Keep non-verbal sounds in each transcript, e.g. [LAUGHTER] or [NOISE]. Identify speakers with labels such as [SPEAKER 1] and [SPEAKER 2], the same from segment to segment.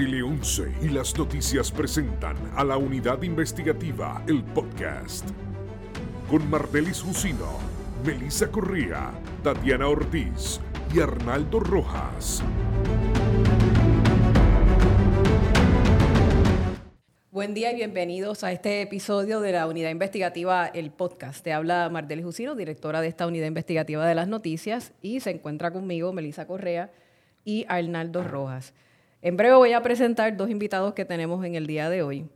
[SPEAKER 1] Tele 11 y las noticias presentan a la unidad investigativa El Podcast. Con Martelis Jusino, Melissa Correa, Tatiana Ortiz y Arnaldo Rojas.
[SPEAKER 2] Buen día y bienvenidos a este episodio de la unidad investigativa El Podcast. Te habla Martelis Jusino, directora de esta unidad investigativa de las noticias, y se encuentra conmigo Melissa Correa y Arnaldo Rojas. En breve voy a presentar dos invitados que tenemos en el día de hoy,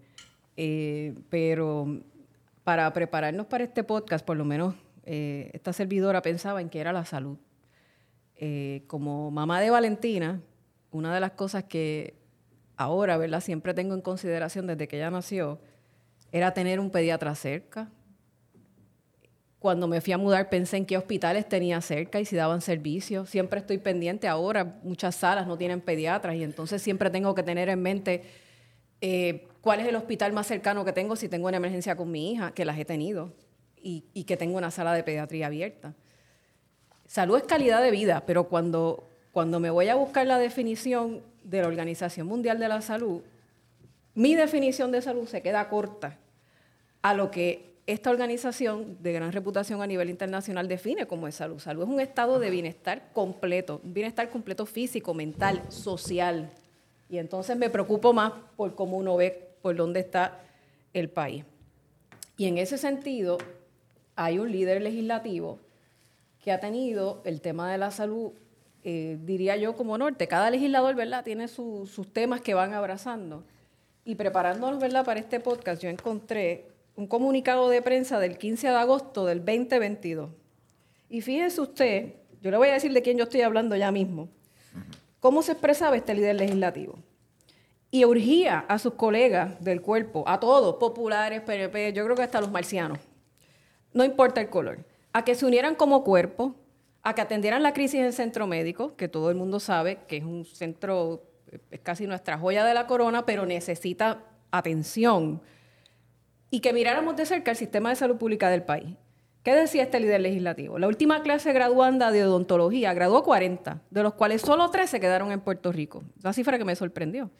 [SPEAKER 2] eh, pero para prepararnos para este podcast, por lo menos eh, esta servidora pensaba en que era la salud. Eh, como mamá de Valentina, una de las cosas que ahora, ¿verdad? Siempre tengo en consideración desde que ella nació, era tener un pediatra cerca, cuando me fui a mudar pensé en qué hospitales tenía cerca y si daban servicio. Siempre estoy pendiente ahora, muchas salas no tienen pediatras y entonces siempre tengo que tener en mente eh, cuál es el hospital más cercano que tengo si tengo una emergencia con mi hija, que las he tenido, y, y que tengo una sala de pediatría abierta. Salud es calidad de vida, pero cuando, cuando me voy a buscar la definición de la Organización Mundial de la Salud, mi definición de salud se queda corta a lo que esta organización de gran reputación a nivel internacional define como es salud. Salud es un estado de bienestar completo, un bienestar completo físico, mental, social. Y entonces me preocupo más por cómo uno ve por dónde está el país. Y en ese sentido, hay un líder legislativo que ha tenido el tema de la salud, eh, diría yo, como norte. Cada legislador, ¿verdad?, tiene sus temas que van abrazando. Y preparándonos, ¿verdad?, para este podcast, yo encontré un comunicado de prensa del 15 de agosto del 2022. Y fíjese usted, yo le voy a decir de quién yo estoy hablando ya mismo, cómo se expresaba este líder legislativo. Y urgía a sus colegas del cuerpo, a todos, populares, PNP, yo creo que hasta los marcianos, no importa el color, a que se unieran como cuerpo, a que atendieran la crisis en el centro médico, que todo el mundo sabe que es un centro, es casi nuestra joya de la corona, pero necesita atención y que miráramos de cerca el sistema de salud pública del país. ¿Qué decía este líder legislativo? La última clase graduanda de odontología graduó 40, de los cuales solo 3 se quedaron en Puerto Rico. La cifra que me sorprendió.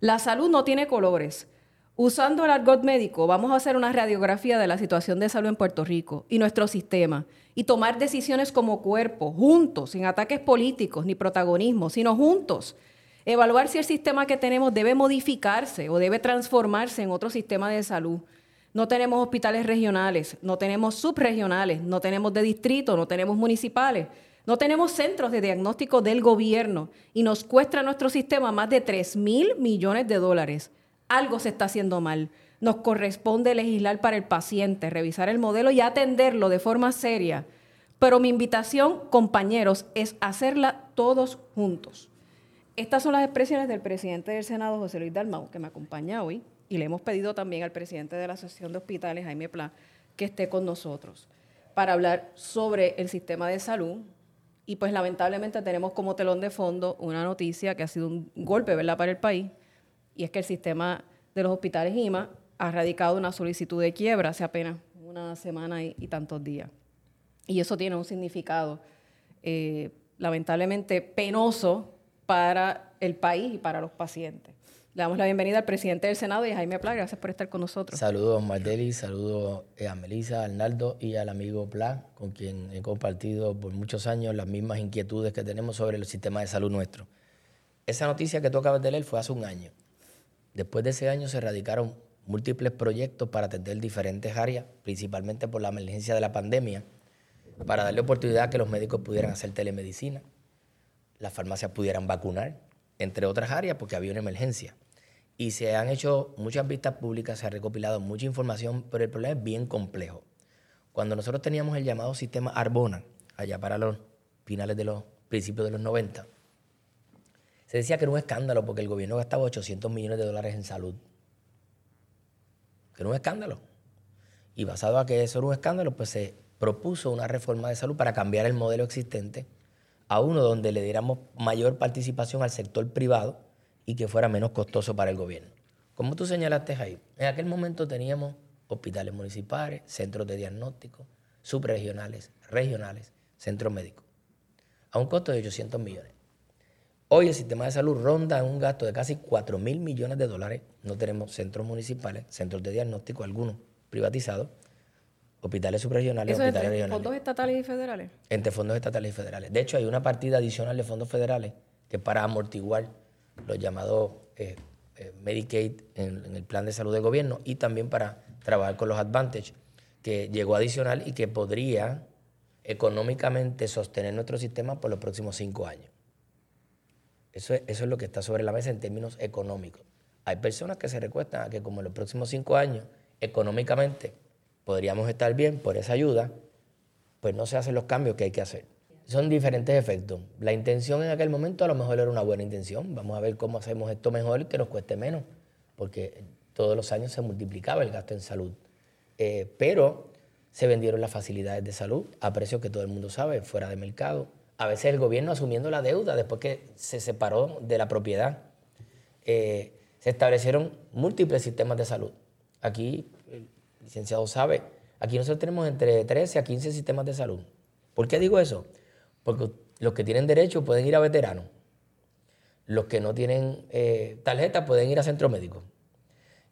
[SPEAKER 2] La salud no tiene colores. Usando el argot médico, vamos a hacer una radiografía de la situación de salud en Puerto Rico y nuestro sistema y tomar decisiones como cuerpo, juntos, sin ataques políticos ni protagonismo, sino juntos. Evaluar si el sistema que tenemos debe modificarse o debe transformarse en otro sistema de salud no tenemos hospitales regionales, no tenemos subregionales, no tenemos de distrito, no tenemos municipales, no tenemos centros de diagnóstico del gobierno y nos cuesta nuestro sistema más de 3 mil millones de dólares. Algo se está haciendo mal. Nos corresponde legislar para el paciente, revisar el modelo y atenderlo de forma seria. Pero mi invitación, compañeros, es hacerla todos juntos. Estas son las expresiones del presidente del Senado, José Luis Dalmau, que me acompaña hoy y le hemos pedido también al presidente de la Asociación de Hospitales, Jaime Pla, que esté con nosotros para hablar sobre el sistema de salud. Y pues lamentablemente tenemos como telón de fondo una noticia que ha sido un golpe ¿verdad? para el país, y es que el sistema de los hospitales IMA ha radicado una solicitud de quiebra hace apenas una semana y, tantos días. Y eso tiene un significado eh, lamentablemente penoso para el país y para los pacientes. Le damos la bienvenida al presidente del Senado y a Jaime Pla. Gracias por estar con nosotros.
[SPEAKER 3] Saludos, Mardeli. Saludos eh, a Melissa, a Arnaldo y al amigo Pla, con quien he compartido por muchos años las mismas inquietudes que tenemos sobre el sistema de salud nuestro. Esa noticia que tú acabas de leer fue hace un año. Después de ese año se radicaron múltiples proyectos para atender diferentes áreas, principalmente por la emergencia de la pandemia, para darle oportunidad a que los médicos pudieran hacer telemedicina, las farmacias pudieran vacunar, entre otras áreas, porque había una emergencia. Y se han hecho muchas vistas públicas, se ha recopilado mucha información, pero el problema es bien complejo. Cuando nosotros teníamos el llamado sistema Arbona, allá para los finales de los principios de los 90, se decía que era un escándalo porque el gobierno gastaba 800 millones de dólares en salud. Que era un escándalo. Y basado a que eso era un escándalo, pues se propuso una reforma de salud para cambiar el modelo existente a uno donde le diéramos mayor participación al sector privado y que fuera menos costoso para el gobierno. Como tú señalaste ahí, en aquel momento teníamos hospitales municipales, centros de diagnóstico, subregionales, regionales, centros médicos, a un costo de 800 millones. Hoy el sistema de salud ronda un gasto de casi 4 mil millones de dólares. No tenemos centros municipales, centros de diagnóstico, algunos privatizados, hospitales subregionales,
[SPEAKER 2] ¿Eso
[SPEAKER 3] hospitales
[SPEAKER 2] entre
[SPEAKER 3] regionales.
[SPEAKER 2] fondos estatales y federales?
[SPEAKER 3] Entre fondos estatales y federales. De hecho, hay una partida adicional de fondos federales que es para amortiguar los llamados eh, eh, Medicaid en, en el plan de salud del gobierno y también para trabajar con los Advantage, que llegó adicional y que podría económicamente sostener nuestro sistema por los próximos cinco años. Eso es, eso es lo que está sobre la mesa en términos económicos. Hay personas que se recuestan a que como en los próximos cinco años, económicamente, podríamos estar bien por esa ayuda, pues no se hacen los cambios que hay que hacer. Son diferentes efectos. La intención en aquel momento a lo mejor era una buena intención. Vamos a ver cómo hacemos esto mejor y que nos cueste menos, porque todos los años se multiplicaba el gasto en salud. Eh, pero se vendieron las facilidades de salud a precios que todo el mundo sabe, fuera de mercado. A veces el gobierno asumiendo la deuda después que se separó de la propiedad. Eh, se establecieron múltiples sistemas de salud. Aquí, licenciado sabe, aquí nosotros tenemos entre 13 a 15 sistemas de salud. ¿Por qué digo eso? Porque los que tienen derecho pueden ir a veteranos. Los que no tienen eh, tarjeta pueden ir a centro médico.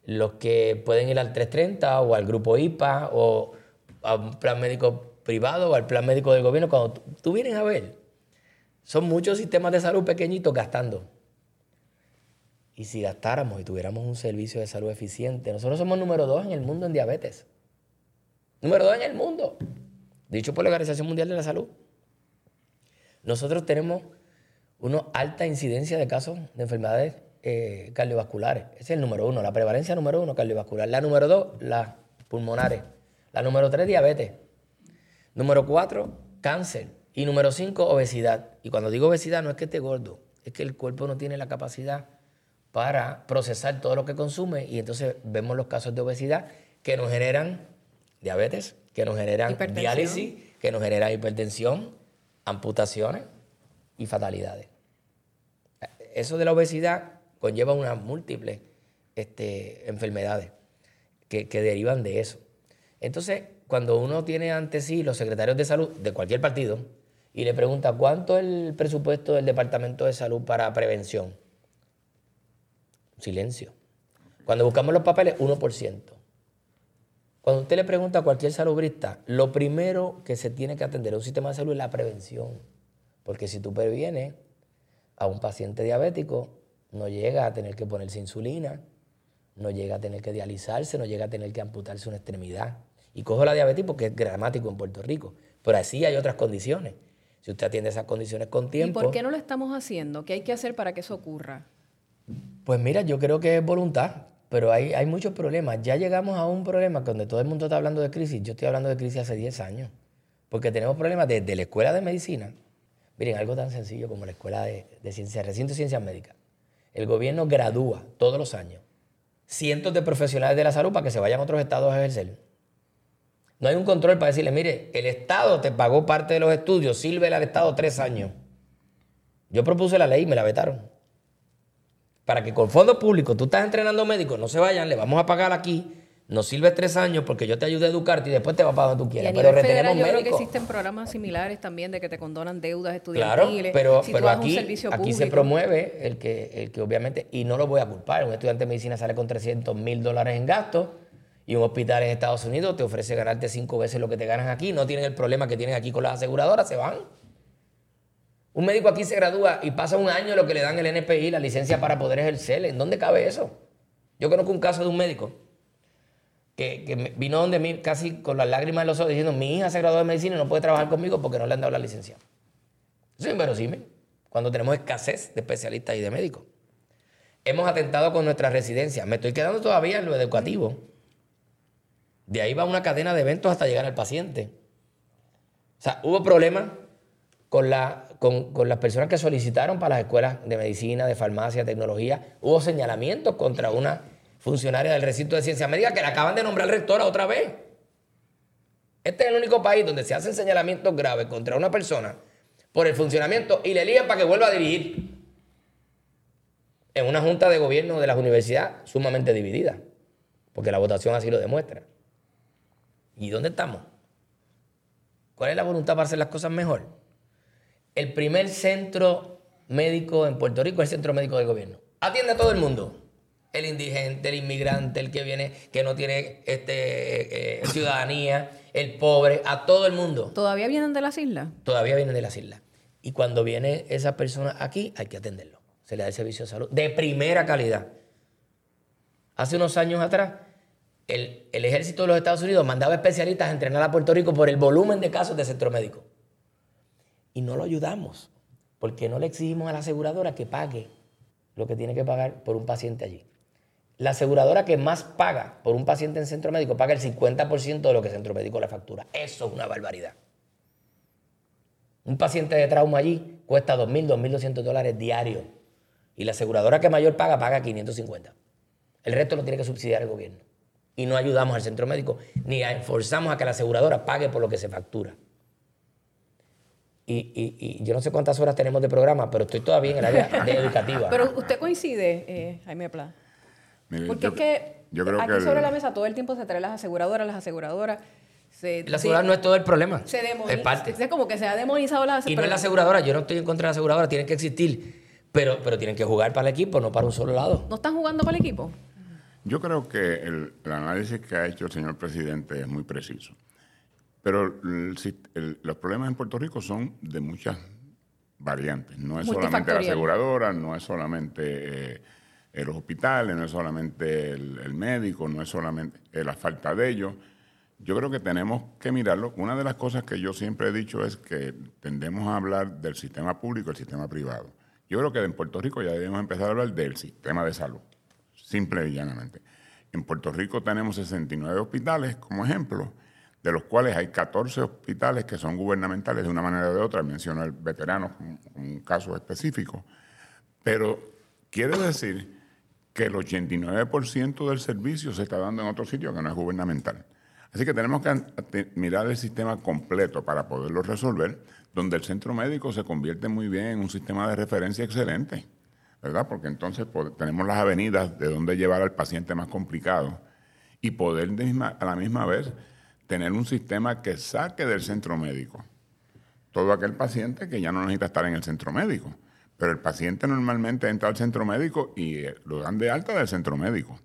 [SPEAKER 3] Los que pueden ir al 330 o al grupo IPA o a un plan médico privado o al plan médico del gobierno, cuando tú, vienes a ver, son muchos sistemas de salud pequeñitos gastando. Y si gastáramos y tuviéramos un servicio de salud eficiente, nosotros somos número dos en el mundo en diabetes. Número dos en el mundo. Dicho por la Organización Mundial de la Salud. Nosotros tenemos una alta incidencia de casos de enfermedades eh, cardiovasculares. Ese es el número uno. La prevalencia número uno, cardiovascular. La número dos, las pulmonares. La número tres, diabetes. Número cuatro, cáncer. Y número cinco, obesidad. Y cuando digo obesidad no es que esté gordo, es que el cuerpo no tiene la capacidad para procesar todo lo que consume y entonces vemos los casos de obesidad que nos generan diabetes, que nos generan diálisis, que nos generan hipertensión, amputaciones y fatalidades. Eso de la obesidad conlleva unas múltiples este, enfermedades que, que derivan de eso. Entonces, cuando uno tiene ante sí los secretarios de salud de cualquier partido y le pregunta cuánto es el presupuesto del Departamento de Salud para prevención, silencio. Cuando buscamos los papeles, 1%. Cuando usted le pregunta a cualquier salubrista, lo primero que se tiene que atender en un sistema de salud es la prevención. Porque si tú previenes a un paciente diabético, no llega a tener que ponerse insulina, no llega a tener que dializarse, no llega a tener que amputarse una extremidad. Y cojo la diabetes porque es gramático en Puerto Rico. Pero así hay otras condiciones. Si usted atiende esas condiciones con
[SPEAKER 2] ¿Y
[SPEAKER 3] tiempo.
[SPEAKER 2] por qué no lo estamos haciendo? ¿Qué hay que hacer para que eso ocurra?
[SPEAKER 3] Pues mira, yo creo que es voluntad, pero hay, hay muchos problemas. Ya llegamos a un problema donde todo el mundo está hablando de crisis. Yo estoy hablando de crisis hace 10 años. Porque tenemos problemas desde la escuela de medicina. Miren, algo tan sencillo como la escuela de, de ciencias, recinto de ciencias médicas. El gobierno gradúa todos los años cientos de profesionales de la salud para que se vayan a otros estados a ejercer. No hay un control para decirle, mire, el Estado te pagó parte de los estudios, sírvele al Estado tres años. Yo propuse la ley y me la vetaron. Para que con fondos públicos tú estás entrenando médicos, no se vayan, le vamos a pagar aquí, nos sirves tres años porque yo te ayude a educarte y después te va para donde tú
[SPEAKER 2] Y a
[SPEAKER 3] quieras.
[SPEAKER 2] nivel
[SPEAKER 3] Pero
[SPEAKER 2] federal
[SPEAKER 3] retenemos
[SPEAKER 2] yo creo que existen programas similares también de que te condonan deudas
[SPEAKER 3] Claro,
[SPEAKER 2] estudiantiles.
[SPEAKER 3] pero,
[SPEAKER 2] si
[SPEAKER 3] pero aquí, aquí se promueve el que, el que obviamente, y no lo voy a culpar, un estudiante de medicina sale con 300 mil dólares en gastos y un hospital en Estados Unidos te ofrece ganarte cinco veces lo que te ganas aquí, no tienen el problema que tienen aquí con las aseguradoras, se van. Un médico aquí se gradúa y pasa un año lo que le dan el NPI, la licencia para poder ejercer. ¿En dónde cabe eso? Yo conozco un caso de un médico que, vino donde mí casi con las lágrimas en los ojos diciendo, mi hija se graduó de medicina y no puede trabajar conmigo porque no le han dado la licencia. Eso es inverosímil, cuando tenemos escasez de especialistas y de médicos. Hemos atentado con nuestras residencias. Me estoy quedando todavía en lo educativo. De ahí va una cadena de eventos hasta llegar al paciente. O sea, hubo problemas con, la, con, las personas que solicitaron para las escuelas de medicina, de farmacia, tecnología. Hubo señalamientos contra una funcionaria del recinto de ciencia médica que la acaban de nombrar rectora otra vez. Este es el único país donde se hacen señalamientos graves contra una persona por el funcionamiento y le eligen para que vuelva a dirigir en una junta de gobierno de la universidad sumamente dividida, porque la votación así lo demuestra. ¿Y dónde estamos? ¿Cuál es la voluntad para hacer las cosas mejor? El primer centro médico en Puerto Rico es el centro médico del gobierno. Atiende a todo el mundo. El indigente, el inmigrante, el que viene, que no tiene este, eh, ciudadanía, el pobre, a todo el mundo.
[SPEAKER 2] ¿Todavía vienen de las islas?
[SPEAKER 3] Todavía vienen de las islas. Y cuando viene esa persona aquí, hay que atenderlo. Se le da el servicio de salud de primera calidad. Hace unos años atrás, el, el, ejército de los Estados Unidos mandaba especialistas a entrenar a Puerto Rico por el volumen de casos de centro médico. Y no lo ayudamos, porque no le exigimos a la aseguradora que pague lo que tiene que pagar por un paciente allí. La aseguradora que más paga por un paciente en centro médico paga el 50% de lo que el centro médico le factura. Eso es una barbaridad. Un paciente de trauma allí cuesta 2.000, 2.200 dólares diarios. Y la aseguradora que mayor paga, paga 550. El resto lo tiene que subsidiar el gobierno. Y no ayudamos al centro médico, ni forzamos a que la aseguradora pague por lo que se factura. Y, yo no sé cuántas horas tenemos de programa, pero estoy todavía en el área de educativa.
[SPEAKER 2] Pero usted coincide, eh, Jaime Pla. Porque es que aquí sobre la mesa todo el tiempo se traen las aseguradoras, las aseguradoras.
[SPEAKER 3] la aseguradora no es todo el problema.
[SPEAKER 2] Se demoniza. Es parte. Es como que se ha demonizado la
[SPEAKER 3] aseguradora. Y no es la aseguradora, yo no estoy en contra de la aseguradora, tienen que existir. Pero, pero tienen que jugar para el equipo, no para un solo lado.
[SPEAKER 2] ¿No están jugando para el equipo?
[SPEAKER 4] Yo creo que el, análisis que ha hecho el señor presidente es muy preciso. Pero los problemas en Puerto Rico son de muchas variantes. No es solamente la aseguradora, no es solamente... Eh, los hospitales, no es solamente el, médico, no es solamente la falta de ellos. Yo creo que tenemos que mirarlo. Una de las cosas que yo siempre he dicho es que tendemos a hablar del sistema público y el sistema privado. Yo creo que en Puerto Rico ya debemos empezar a hablar del sistema de salud, simple y llanamente. En Puerto Rico tenemos 69 hospitales, como ejemplo, de los cuales hay 14 hospitales que son gubernamentales de una manera o de otra. Menciono el veterano como un caso específico. Pero quiere decir que el 89% del servicio se está dando en otro sitio que no es gubernamental. Así que tenemos que mirar el sistema completo para poderlo resolver, donde el centro médico se convierte muy bien en un sistema de referencia excelente, ¿verdad? Porque entonces tenemos las avenidas de donde llevar al paciente más complicado y poder a la misma vez tener un sistema que saque del centro médico todo aquel paciente que ya no necesita estar en el centro médico pero el paciente normalmente entra al centro médico y eh, lo dan de alta del centro médico.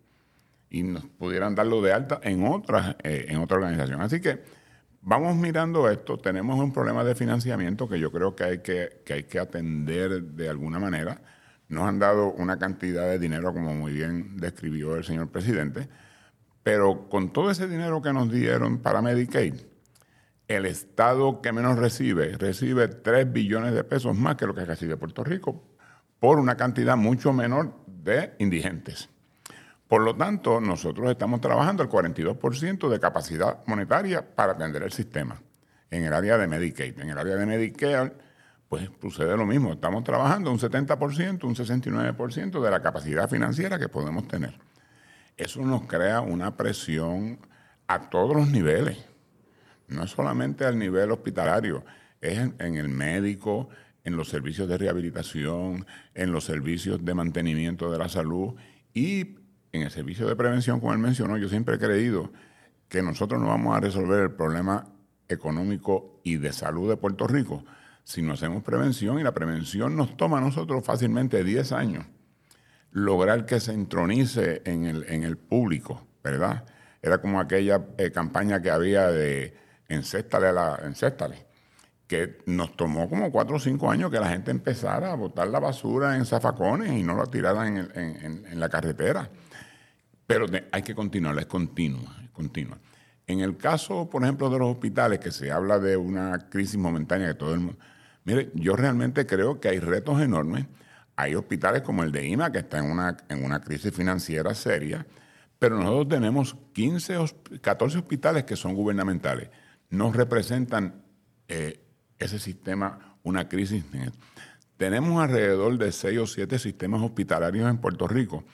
[SPEAKER 4] Y nos pudieran darlo de alta en, otra, eh, en otra organización. Así que vamos mirando esto. Tenemos un problema de financiamiento que yo creo que hay que, que hay que atender de alguna manera. Nos han dado una cantidad de dinero, como muy bien describió el señor presidente, pero con todo ese dinero que nos dieron para Medicaid, el Estado que menos recibe, recibe 3 billones de pesos más que lo que recibe Puerto Rico por una cantidad mucho menor de indigentes. Por lo tanto, nosotros estamos trabajando el 42% de capacidad monetaria para atender el sistema en el área de Medicaid. En el área de Medicare, pues sucede lo mismo. Estamos trabajando un 70%, un 69% de la capacidad financiera que podemos tener. Eso nos crea una presión a todos los niveles no es solamente al nivel hospitalario, es en, el médico, en los servicios de rehabilitación, en los servicios de mantenimiento de la salud y en el servicio de prevención, como él mencionó. Yo siempre he creído que nosotros no vamos a resolver el problema económico y de salud de Puerto Rico si no hacemos prevención y la prevención nos toma a nosotros fácilmente 10 años lograr que se entronice en el, en el público, ¿verdad? Era como aquella eh, campaña que había de encéstale, a la, encéstale, que nos tomó como cuatro o cinco años que la gente empezara a botar la basura en zafacones y no la tirara en, la carretera. Pero hay que continuar, es continua, es continua. En el caso, por ejemplo, de los hospitales, que se habla de una crisis momentánea que todo el mundo... Mire, yo realmente creo que hay retos enormes. Hay hospitales como el de IMA, que está en una, en una crisis financiera seria, pero nosotros tenemos 15, 14 hospitales que son gubernamentales no representan eh, ese sistema una crisis. Tenemos alrededor de seis o siete sistemas hospitalarios en Puerto Rico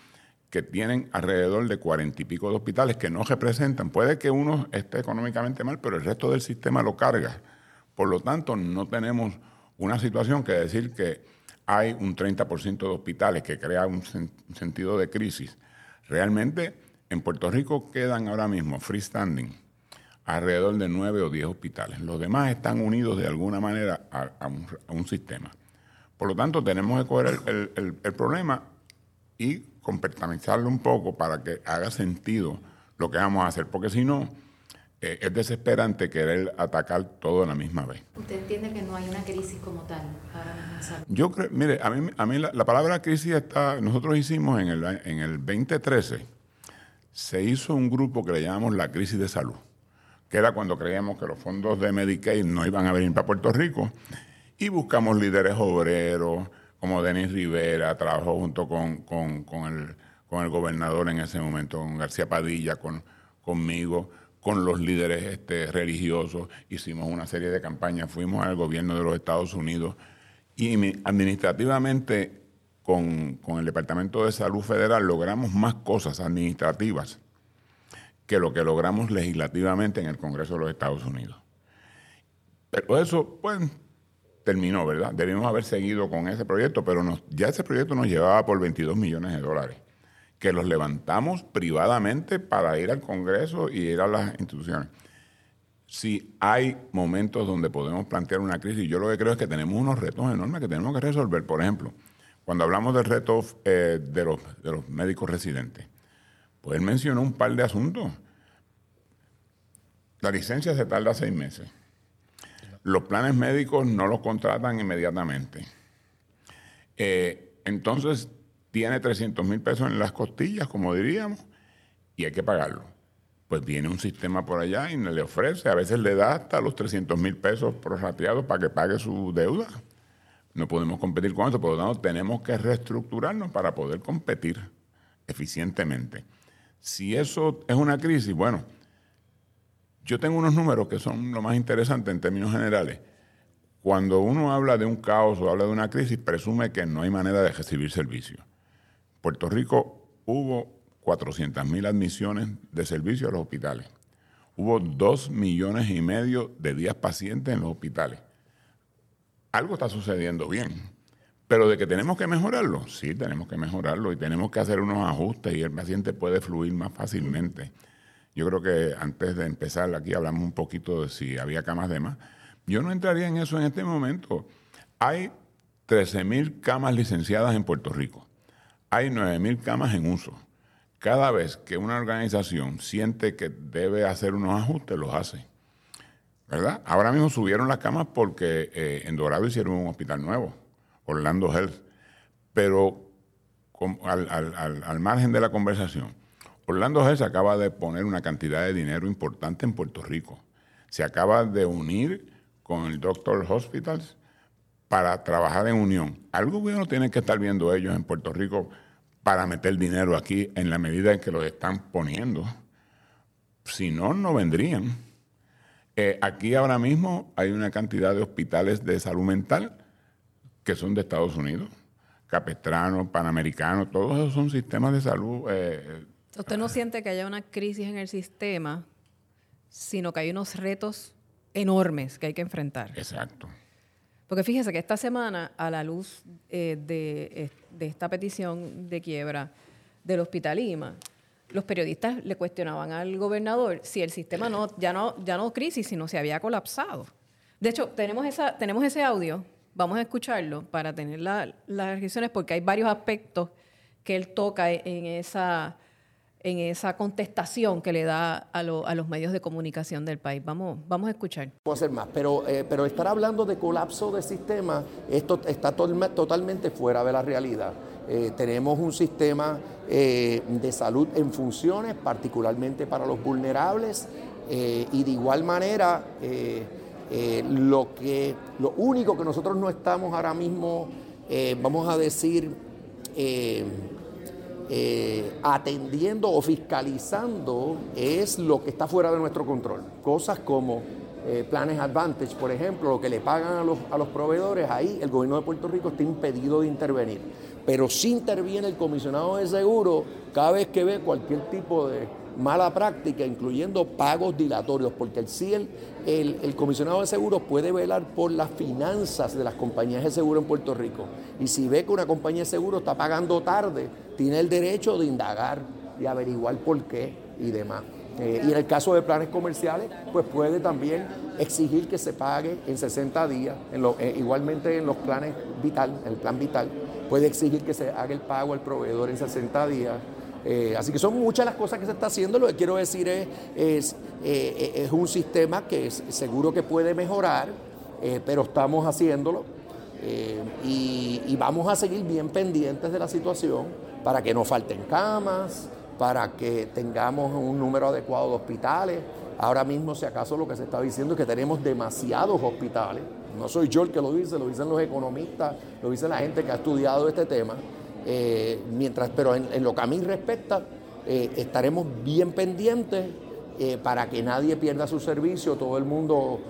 [SPEAKER 4] que tienen alrededor de cuarenta y pico de hospitales que no representan. Puede que uno esté económicamente mal, pero el resto del sistema lo carga. Por lo tanto, no tenemos una situación que decir que hay un 30% de hospitales que crea un, sentido de crisis. Realmente en Puerto Rico quedan ahora mismo freestanding alrededor de nueve o diez hospitales. Los demás están unidos de alguna manera a, un, sistema. Por lo tanto, tenemos que coger el, problema y comportamentarlo un poco para que haga sentido lo que vamos a hacer, porque si no, eh, es desesperante querer atacar todo a la misma vez.
[SPEAKER 5] ¿Usted entiende que no hay una crisis como tal
[SPEAKER 4] Yo creo, mire, a mí, a mí la, palabra crisis está, nosotros hicimos en el, en el 2013, se hizo un grupo que le llamamos la crisis de salud, que era cuando creíamos que los fondos de Medicaid no iban a venir para Puerto Rico, y buscamos líderes obreros, como Denis Rivera, trabajó junto con, con, el, con el gobernador en ese momento, con García Padilla, con, conmigo con los líderes este, religiosos, hicimos una serie de campañas, fuimos al gobierno de los Estados Unidos y administrativamente con, el Departamento de Salud Federal logramos más cosas administrativas que lo que logramos legislativamente en el Congreso de los Estados Unidos. Pero eso, pues, terminó, ¿verdad? Debimos haber seguido con ese proyecto, pero ya ese proyecto nos llevaba por 22 millones de dólares que los levantamos privadamente para ir al Congreso y ir a las instituciones. Si hay momentos donde podemos plantear una crisis, yo lo que creo es que tenemos unos retos enormes que tenemos que resolver. Por ejemplo, cuando hablamos del reto eh, de, los, de los médicos residentes, pues él mencionó un par de asuntos. La licencia se tarda seis meses. Los planes médicos no los contratan inmediatamente. Eh, entonces, tiene 300 mil pesos en las costillas, como diríamos, y hay que pagarlo. Pues viene un sistema por allá y le ofrece, a veces le da hasta los 300 mil pesos prorrateados para que pague su deuda. No podemos competir con eso, por lo tanto tenemos que reestructurarnos para poder competir eficientemente. Si eso es una crisis, bueno, yo tengo unos números que son lo más interesante en términos generales. Cuando uno habla de un caos o habla de una crisis, presume que no hay manera de recibir servicios. Puerto Rico hubo 400.000 admisiones de servicio a los hospitales. Hubo 2 millones y medio de días pacientes en los hospitales. Algo está sucediendo bien. Pero de que tenemos que mejorarlo, sí, tenemos que mejorarlo y tenemos que hacer unos ajustes y el paciente puede fluir más fácilmente. Yo creo que antes de empezar aquí hablamos un poquito de si había camas de más. Yo no entraría en eso en este momento. Hay 13.000 camas licenciadas en Puerto Rico hay 9.000 camas en uso. Cada vez que una organización siente que debe hacer unos ajustes, los hace. ¿Verdad? Ahora mismo subieron las camas porque eh, en Dorado hicieron un hospital nuevo, Orlando Health. Pero al, margen de la conversación, Orlando Health acaba de poner una cantidad de dinero importante en Puerto Rico. Se acaba de unir con el Doctor Hospitals para trabajar en unión. Algo bueno tienen que estar viendo ellos en Puerto Rico para meter dinero aquí en la medida en que lo están poniendo. Si no, no vendrían. Eh, aquí ahora mismo hay una cantidad de hospitales de salud mental que son de Estados Unidos. Capestrano, Panamericano, todos esos son sistemas de salud. Eh,
[SPEAKER 2] ¿Usted no siente que haya una crisis en el sistema, sino que hay unos retos enormes que hay que enfrentar?
[SPEAKER 4] Exacto.
[SPEAKER 2] Porque fíjese que esta semana, a la luz eh, de, esta petición de quiebra del Hospital Lima, los periodistas le cuestionaban al gobernador si el sistema no, ya no, ya no crisis, sino se había colapsado. De hecho, tenemos, esa, tenemos ese audio, vamos a escucharlo para tener las reacciones, porque hay varios aspectos que él toca en esa en esa contestación que le da a, los medios de comunicación del país. Vamos, vamos a escuchar.
[SPEAKER 6] Puedo hacer más, pero, eh, pero estar hablando de colapso de sistema, esto está totalmente fuera de la realidad. Eh, tenemos un sistema eh, de salud en funciones, particularmente para los vulnerables, y de igual manera, lo, que, lo único que nosotros no estamos ahora mismo, vamos a decir, eh, atendiendo o fiscalizando es lo que está fuera de nuestro control. Cosas como eh, planes Advantage, por ejemplo, lo que le pagan a los, a los proveedores, ahí el gobierno de Puerto Rico está impedido de intervenir. Pero sí interviene el comisionado de seguro cada vez que ve cualquier tipo de mala práctica, incluyendo pagos dilatorios, porque el el, el, comisionado de seguros puede velar por las finanzas de las compañías de seguro en Puerto Rico. Y si ve que una compañía de seguro está pagando tarde, tiene el derecho de indagar y averiguar por qué y demás. Eh, y en el caso de planes comerciales, pues puede también exigir que se pague en 60 días, eh, igualmente en los planes vital, en el plan vital, puede exigir que se haga el pago al proveedor en 60 días. Eh, así que son muchas las cosas que se está haciendo. Lo que quiero decir es, es, es un sistema que seguro que puede mejorar, pero estamos haciéndolo y, y vamos a seguir bien pendientes de la situación para que no falten camas, para que tengamos un número adecuado de hospitales. Ahora mismo, si acaso lo que se está diciendo es que tenemos demasiados hospitales. No soy yo el que lo dice, lo dicen los economistas, lo dice la gente que ha estudiado este tema. Eh, mientras, pero en, lo que a mí respecta, eh, estaremos bien pendientes eh, para que nadie pierda su servicio, todo el mundo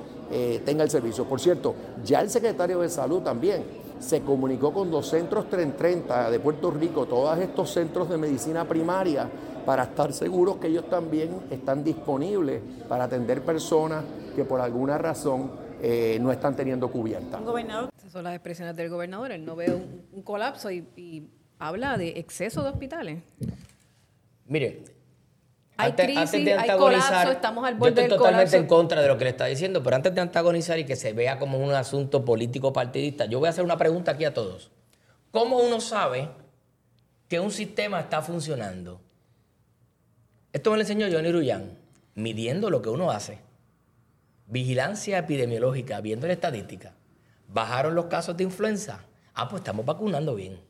[SPEAKER 6] tenga el servicio. Por cierto, ya el secretario de Salud también se comunicó con dos centros 30 de Puerto Rico, todos estos centros de medicina primaria, para estar seguros que ellos también están disponibles para atender personas que por alguna razón no están teniendo cubierta.
[SPEAKER 2] Gobernador. Esas son las expresiones del gobernador. Él no ve un, colapso y habla de exceso de hospitales.
[SPEAKER 3] Mire,
[SPEAKER 2] hay crisis, hay colapso, estamos al borde
[SPEAKER 3] yo estoy totalmente en contra de lo que le está diciendo, pero antes de antagonizar y que se vea como un asunto político partidista, yo voy a hacer una pregunta aquí a todos. ¿Cómo uno sabe que un sistema está funcionando? Esto me lo enseñó Johnny Ruyan, midiendo lo que uno hace. Vigilancia epidemiológica, viendo la estadística. ¿Bajaron los casos de influenza? Ah, pues estamos vacunando bien.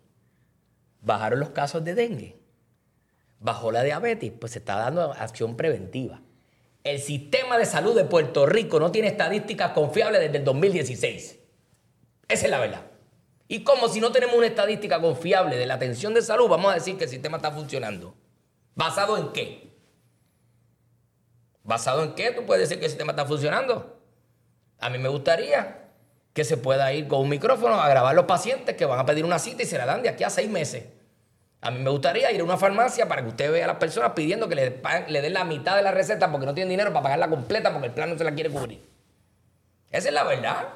[SPEAKER 3] ¿Bajaron los casos de dengue? Bajo la diabetes, pues se está dando acción preventiva. El sistema de salud de Puerto Rico no tiene estadísticas confiables desde el 2016. Esa es la verdad. Y como si no tenemos una estadística confiable de la atención de salud, vamos a decir que el sistema está funcionando. ¿Basado en qué? ¿Basado en qué tú puedes decir que el sistema está funcionando? A mí me gustaría que se pueda ir con un micrófono a grabar los pacientes que van a pedir una cita y se la dan de aquí a seis meses. A mí me gustaría ir a una farmacia para que usted vea a las personas pidiendo que le, den la mitad de la receta porque no tienen dinero para pagarla completa porque el plan no se la quiere cubrir. Esa es la verdad.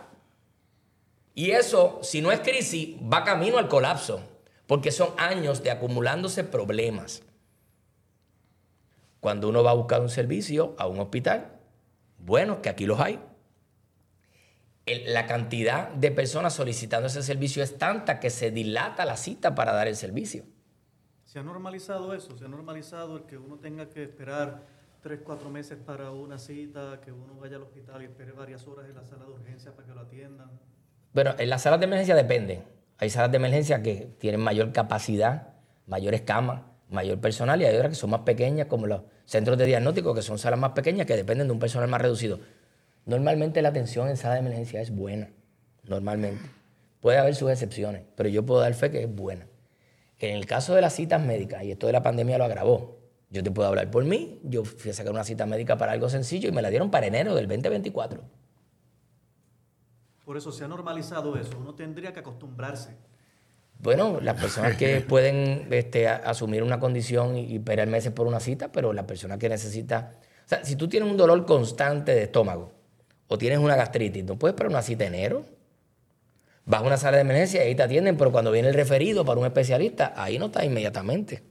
[SPEAKER 3] Y eso, si no es crisis, va camino al colapso, porque son años de acumulándose problemas. Cuando uno va a buscar un servicio a un hospital, bueno, que aquí los hay, la cantidad de personas solicitando ese servicio es tanta que se dilata la cita para dar el servicio.
[SPEAKER 7] Se ha normalizado eso, se ha normalizado el que uno tenga que esperar tres, cuatro meses para una cita, que uno vaya al hospital y espere varias horas en la sala de urgencia para que lo atiendan.
[SPEAKER 3] Bueno, en las salas de emergencia depende. Hay salas de emergencia que tienen mayor capacidad, mayores camas, mayor personal y hay otras que son más pequeñas, como los centros de diagnóstico, que son salas más pequeñas que dependen de un personal más reducido. Normalmente la atención en sala de emergencia es buena, normalmente. Puede haber sus excepciones, pero yo puedo dar fe que es buena. En el caso de las citas médicas, y esto de la pandemia lo agravó, yo te puedo hablar por mí, yo fui a sacar una cita médica para algo sencillo y me la dieron para enero del 2024.
[SPEAKER 7] Por eso se ha normalizado eso, uno tendría que acostumbrarse.
[SPEAKER 3] Bueno, las personas que [LAUGHS] pueden este, asumir una condición y, esperar meses por una cita, pero la persona que necesita... O sea, si tú tienes un dolor constante de estómago o tienes una gastritis, no puedes esperar una cita enero. Vas a una sala de emergencia y ahí te atienden, pero cuando viene el referido para un especialista, ahí no está inmediatamente.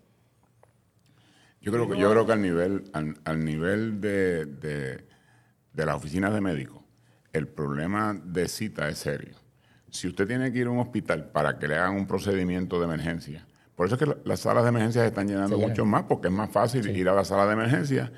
[SPEAKER 4] Yo creo que, yo creo que al nivel, al, nivel de, de, las oficinas de médicos, el problema de cita es serio. Si usted tiene que ir a un hospital para que le hagan un procedimiento de emergencia, por eso es que las salas de emergencia se están llenando mucho más, porque es más fácil ir a la sala de emergencia,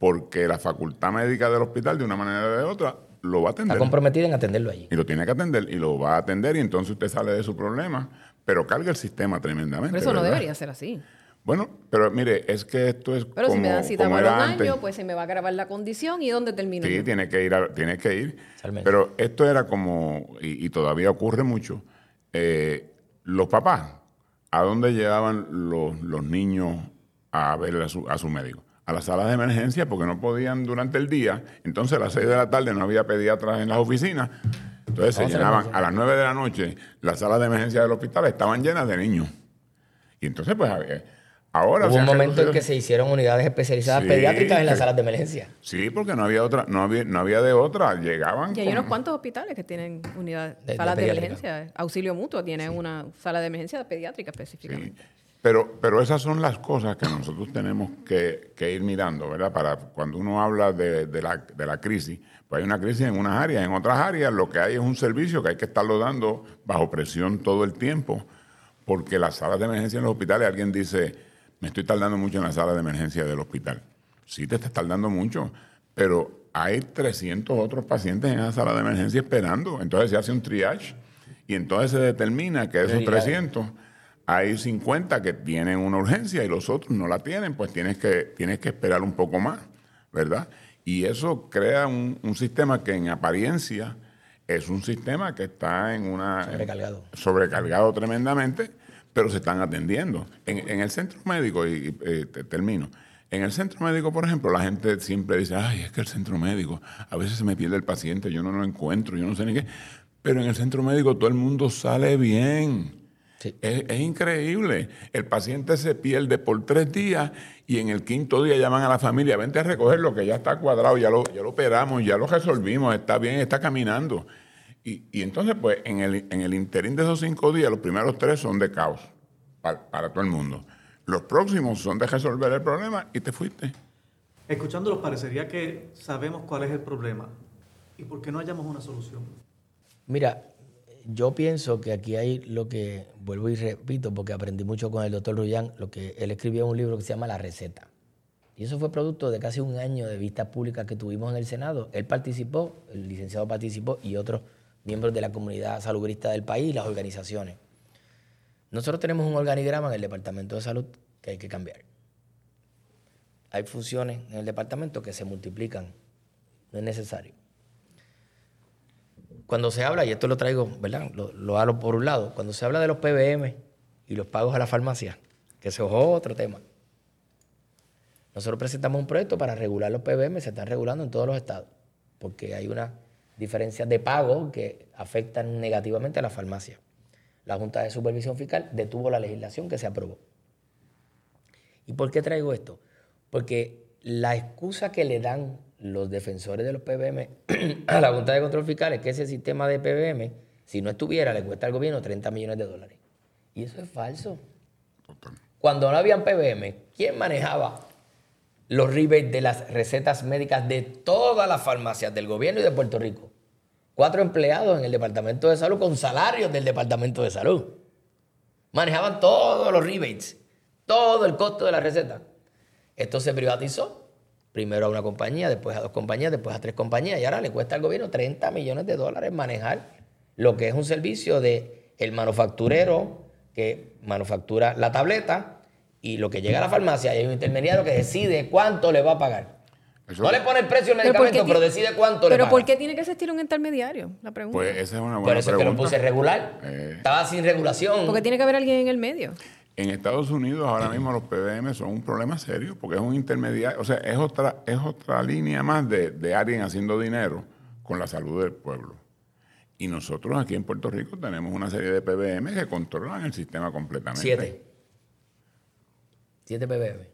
[SPEAKER 4] porque la facultad médica del hospital, de una manera o de otra, lo va a atender.
[SPEAKER 3] Está comprometida en atenderlo allí.
[SPEAKER 4] Y lo tiene que atender y lo va a atender y entonces usted sale de su problema, pero carga el sistema tremendamente.
[SPEAKER 2] Pero eso no debería ser así.
[SPEAKER 4] Bueno, pero mire, es que esto es
[SPEAKER 2] Pero si me dan cita por un año, pues se me va a agravar la condición y ¿dónde termina?
[SPEAKER 4] Sí, tiene que ir, tiene que ir. Pero esto era como, y, todavía ocurre mucho, eh, los papás, ¿a dónde llevaban los, los niños a ver a su, a su médico? A las salas de emergencia porque no podían durante el día. Entonces a las 6 de la tarde no había pediatras en las oficinas. Entonces se llenaban a las 9 de la noche las salas de emergencia del hospital estaban llenas de niños. Y entonces pues ahora...
[SPEAKER 3] Hubo un momento en que se hicieron unidades especializadas pediátricas en las salas de emergencia.
[SPEAKER 4] Sí, porque no había otra, no había, no había de otra. Llegaban...
[SPEAKER 2] Y hay unos cuantos hospitales que tienen unidades, salas de, emergencia. Auxilio Mutuo tiene una sala de emergencia pediátrica específicamente.
[SPEAKER 4] Pero, pero esas son las cosas que nosotros tenemos que, que ir mirando, ¿verdad? Para cuando uno habla de, de, la, de la crisis, pues hay una crisis en unas áreas, en otras áreas lo que hay es un servicio que hay que estarlo dando bajo presión todo el tiempo, porque las salas de emergencia en los hospitales, alguien dice, me estoy tardando mucho en la sala de emergencia del hospital. Sí, te estás tardando mucho, pero hay 300 otros pacientes en esa sala de emergencia esperando. Entonces se hace un triage y entonces se determina que esos 300 hay 50 que tienen una urgencia y los otros no la tienen, pues tienes que, tienes que esperar un poco más, ¿verdad? Y eso crea un, sistema que en apariencia es un sistema que está en una...
[SPEAKER 3] Sobrecargado.
[SPEAKER 4] Sobrecargado tremendamente, pero se están atendiendo. En, el centro médico, y, eh, termino, en el centro médico, por ejemplo, la gente siempre dice, ay, es que el centro médico, a veces se me pierde el paciente, yo no lo encuentro, yo no sé ni qué. Pero en el centro médico todo el mundo sale bien. Es, increíble. El paciente se pierde por tres días y en el quinto día llaman a la familia, vente a recoger lo que ya está cuadrado, ya lo, ya lo operamos, ya lo resolvimos, está bien, está caminando. Y, entonces, pues, en el, en el interín de esos cinco días, los primeros tres son de caos para todo el mundo. Los próximos son de resolver el problema y te fuiste.
[SPEAKER 7] Escuchándolos parecería que sabemos cuál es el problema y por qué no hallamos una solución.
[SPEAKER 3] Mira, yo pienso que aquí hay lo que, vuelvo y repito, porque aprendí mucho con el doctor Rullán, lo que él escribió en un libro que se llama La Receta. Y eso fue producto de casi un año de vistas públicas que tuvimos en el Senado. Él participó, el licenciado participó y otros miembros de la comunidad salubrista del país las organizaciones. Nosotros tenemos un organigrama en el Departamento de Salud que hay que cambiar. Hay funciones en el departamento que se multiplican, no es necesario. Cuando se habla, y esto lo traigo, ¿verdad? Lo, lo hablo por un lado, cuando se habla de los PBM y los pagos a la farmacia, que eso es otro tema. Nosotros presentamos un proyecto para regular los PBM, se están regulando en todos los estados, porque hay una diferencia de pago que afectan negativamente a la farmacia la Junta de Supervisión Fiscal detuvo la legislación que se aprobó. ¿Y por qué traigo esto? Porque la excusa que le dan los defensores de los PBM [CLEARS THROAT] a la Junta de Control Fiscal es que ese sistema de PBM, si no estuviera, le cuesta al gobierno 30 millones de dólares. Y eso es falso. Cuando no habían PBM, ¿quién manejaba los rebates de las recetas médicas de todas las farmacias del gobierno y de Puerto Rico? cuatro empleados en el Departamento de Salud con salarios del Departamento de Salud. Manejaban todos los rebates, todo el costo de la receta. Esto se privatizó, primero a una compañía, después a dos compañías, después a tres compañías, y ahora le cuesta al gobierno 30 millones de dólares manejar lo que es un servicio de el manufacturero que manufactura la tableta y lo que llega a la farmacia y hay un intermediario que decide cuánto le va a pagar no le pone el precio al medicamento, pero, decide cuánto
[SPEAKER 2] le
[SPEAKER 3] paga.
[SPEAKER 2] ¿Pero por qué tiene que existir un intermediario? La pregunta.
[SPEAKER 4] Pues esa es una buena
[SPEAKER 3] Por eso
[SPEAKER 4] es
[SPEAKER 3] que lo puse regular. Eh. Estaba sin regulación.
[SPEAKER 2] Porque tiene que haber alguien en el medio.
[SPEAKER 4] En Estados Unidos ahora mismo los PBM son un problema serio porque es un intermediario, o sea, es otra, es otra línea más de, de alguien haciendo dinero con la salud del pueblo. Y nosotros aquí en Puerto Rico tenemos una serie de PBM que controlan el sistema completamente.
[SPEAKER 3] Siete. Siete PBM.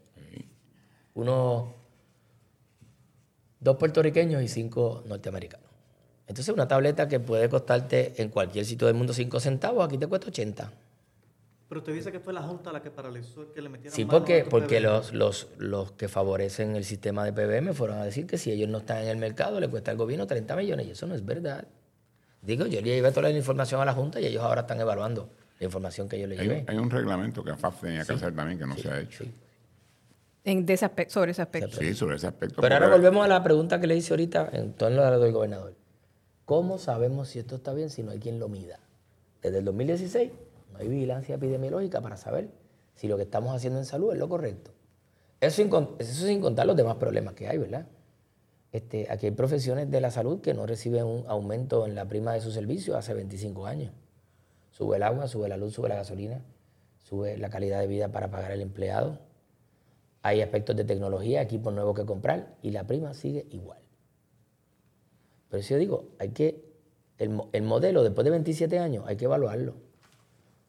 [SPEAKER 3] Uno dos puertorriqueños y cinco norteamericanos. Entonces, una tableta que puede costarte en cualquier sitio del mundo cinco centavos, aquí te cuesta 80.
[SPEAKER 7] Pero usted dice que fue la Junta la que paralizó, que le metieron
[SPEAKER 3] Sí, porque, porque los, los, los que favorecen el sistema de PBM fueron a decir que si ellos no están en el mercado, le cuesta al gobierno 30 millones, y eso no es verdad. Digo, yo le llevé toda la información a la Junta y ellos ahora están evaluando la información que yo le llevé.
[SPEAKER 4] Hay, un reglamento que AFAF tenía que hacer también que no se ha hecho. Sí.
[SPEAKER 2] En sobre ese aspecto.
[SPEAKER 4] Sí, sobre ese aspecto.
[SPEAKER 3] Pero ahora volvemos a la pregunta que le hice ahorita en torno a lo del gobernador. ¿Cómo sabemos si esto está bien si no hay quien lo mida? Desde el 2016 no hay vigilancia epidemiológica para saber si lo que estamos haciendo en salud es lo correcto. Eso sin, contar los demás problemas que hay, ¿verdad? Este, aquí hay profesiones de la salud que no reciben un aumento en la prima de su servicio hace 25 años. Sube el agua, sube la luz, sube la gasolina, sube la calidad de vida para pagar el empleado hay aspectos de tecnología, equipos nuevos que comprar y la prima sigue igual. Pero si yo digo, hay que, el, modelo después de 27 años hay que evaluarlo.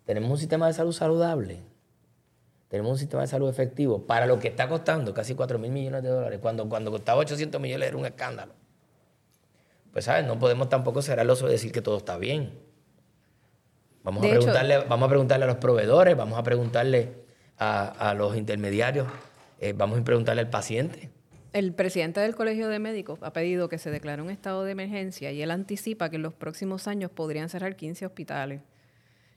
[SPEAKER 3] Tenemos un sistema de salud saludable, tenemos un sistema de salud efectivo para lo que está costando casi 4 mil millones de dólares, cuando, cuando costaba 800 millones era un escándalo. Pues, ¿sabes? No podemos tampoco cerrar el oso de decir que todo está bien. Vamos a, preguntarle, vamos a preguntarle a los proveedores, vamos a preguntarle a, los intermediarios. Eh, vamos a preguntarle al paciente.
[SPEAKER 2] El presidente del Colegio de Médicos ha pedido que se declare un estado de emergencia y él anticipa que en los próximos años podrían cerrar 15 hospitales.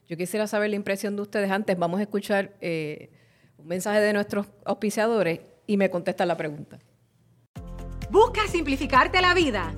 [SPEAKER 2] Yo quisiera saber la impresión de ustedes antes. Vamos a escuchar eh, un mensaje de nuestros auspiciadores y me contesta la pregunta.
[SPEAKER 8] ¿Busca simplificarte la vida?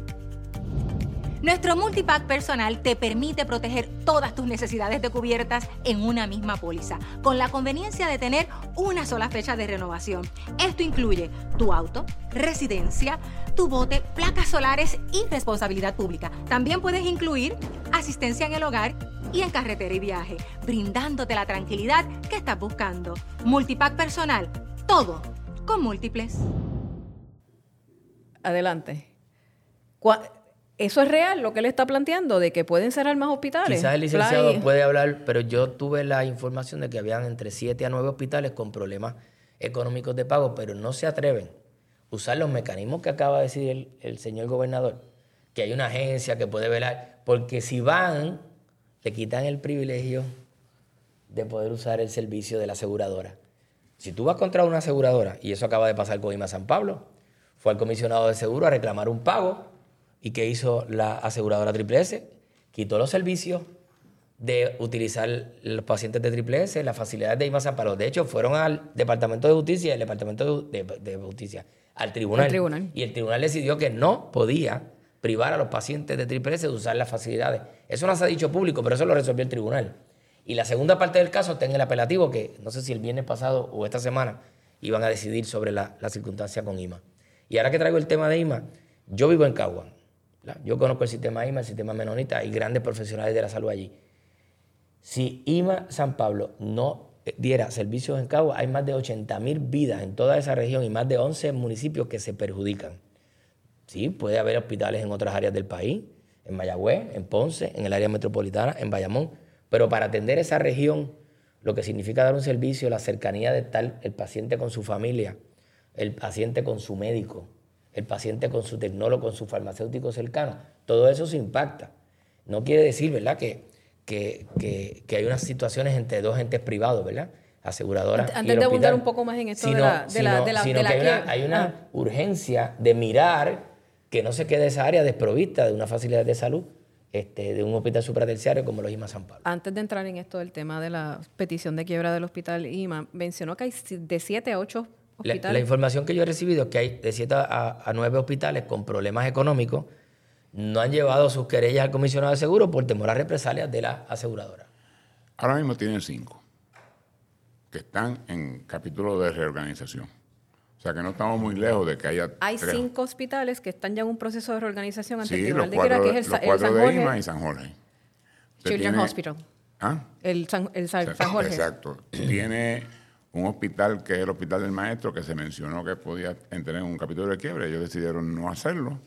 [SPEAKER 8] Nuestro multipack personal te permite proteger todas tus necesidades de cubiertas en una misma póliza, con la conveniencia de tener una sola fecha de renovación. Esto incluye tu auto, residencia, tu bote, placas solares y responsabilidad pública. También puedes incluir asistencia en el hogar y en carretera y viaje, brindándote la tranquilidad que estás buscando. Multipack personal, todo con múltiples.
[SPEAKER 2] Adelante. ¿Eso es real lo que él está planteando, de que pueden cerrar más hospitales?
[SPEAKER 3] Quizás el licenciado puede hablar, pero yo tuve la información de que habían entre 7 a 9 hospitales con problemas económicos de pago, pero no se atreven a usar los mecanismos que acaba de decir el, el señor gobernador, que hay una agencia que puede velar, porque si van, le quitan el privilegio de poder usar el servicio de la aseguradora. Si tú vas contra una aseguradora, y eso acaba de pasar con IMA San Pablo, fue al comisionado de seguro a reclamar un pago ¿Y qué hizo la aseguradora Triple S? Quitó los servicios de utilizar los pacientes de Triple S, las facilidades de IMA San Pablo. De hecho, fueron al Departamento de Justicia, el Departamento de, Justicia, al tribunal, tribunal, Y el tribunal decidió que no podía privar a los pacientes de Triple S de usar las facilidades. Eso no se ha dicho público, pero eso lo resolvió el tribunal. Y la segunda parte del caso está en el apelativo, que no sé si el viernes pasado o esta semana iban a decidir sobre la, circunstancia con IMA. Y ahora que traigo el tema de IMA, yo vivo en Caguán. Yo conozco el sistema IMA, el sistema menonita, hay grandes profesionales de la salud allí. Si IMA San Pablo no diera servicios en Cabo, hay más de 80 mil vidas en toda esa región y más de 11 municipios que se perjudican. Sí, puede haber hospitales en otras áreas del país, en Mayagüez, en Ponce, en el área metropolitana, en Bayamón, pero para atender esa región, lo que significa dar un servicio, la cercanía de estar el paciente con su familia, el paciente con su médico, el paciente con su tecnólogo, con su farmacéutico cercano. Todo eso se impacta. No quiere decir, ¿verdad?, que, que, que, hay unas situaciones entre dos entes privados, ¿verdad? Aseguradoras.
[SPEAKER 2] Antes de abundar un poco más en esto de la, de la, de la,
[SPEAKER 3] que hay una, hay una ah. urgencia de mirar que no se quede esa área desprovista de una facilidad de salud este, de un hospital supraterciario como los IMA San Pablo.
[SPEAKER 2] Antes de entrar en esto del tema de la petición de quiebra del hospital IMA, mencionó que hay de 7 a 8
[SPEAKER 3] la, información que yo he recibido es que hay de 7 a, 9 hospitales con problemas económicos no han llevado sus querellas al comisionado de seguro por temor a represalias de la aseguradora.
[SPEAKER 4] Ahora mismo tienen cinco que están en capítulo de reorganización. O sea que no estamos muy lejos de que haya.
[SPEAKER 2] Hay cinco hospitales que están ya en un proceso de reorganización ante
[SPEAKER 4] sí, el Tribunal de Quiebra, que es el, los cuatro San Jorge, de IMA y San Jorge.
[SPEAKER 2] Children's Hospital.
[SPEAKER 4] ¿Ah?
[SPEAKER 2] El San, el San Jorge.
[SPEAKER 4] Exacto. [CLEARS THROAT] tiene un hospital que es el Hospital del Maestro, que se mencionó que podía entrar en un capítulo de quiebre, ellos decidieron no hacerlo.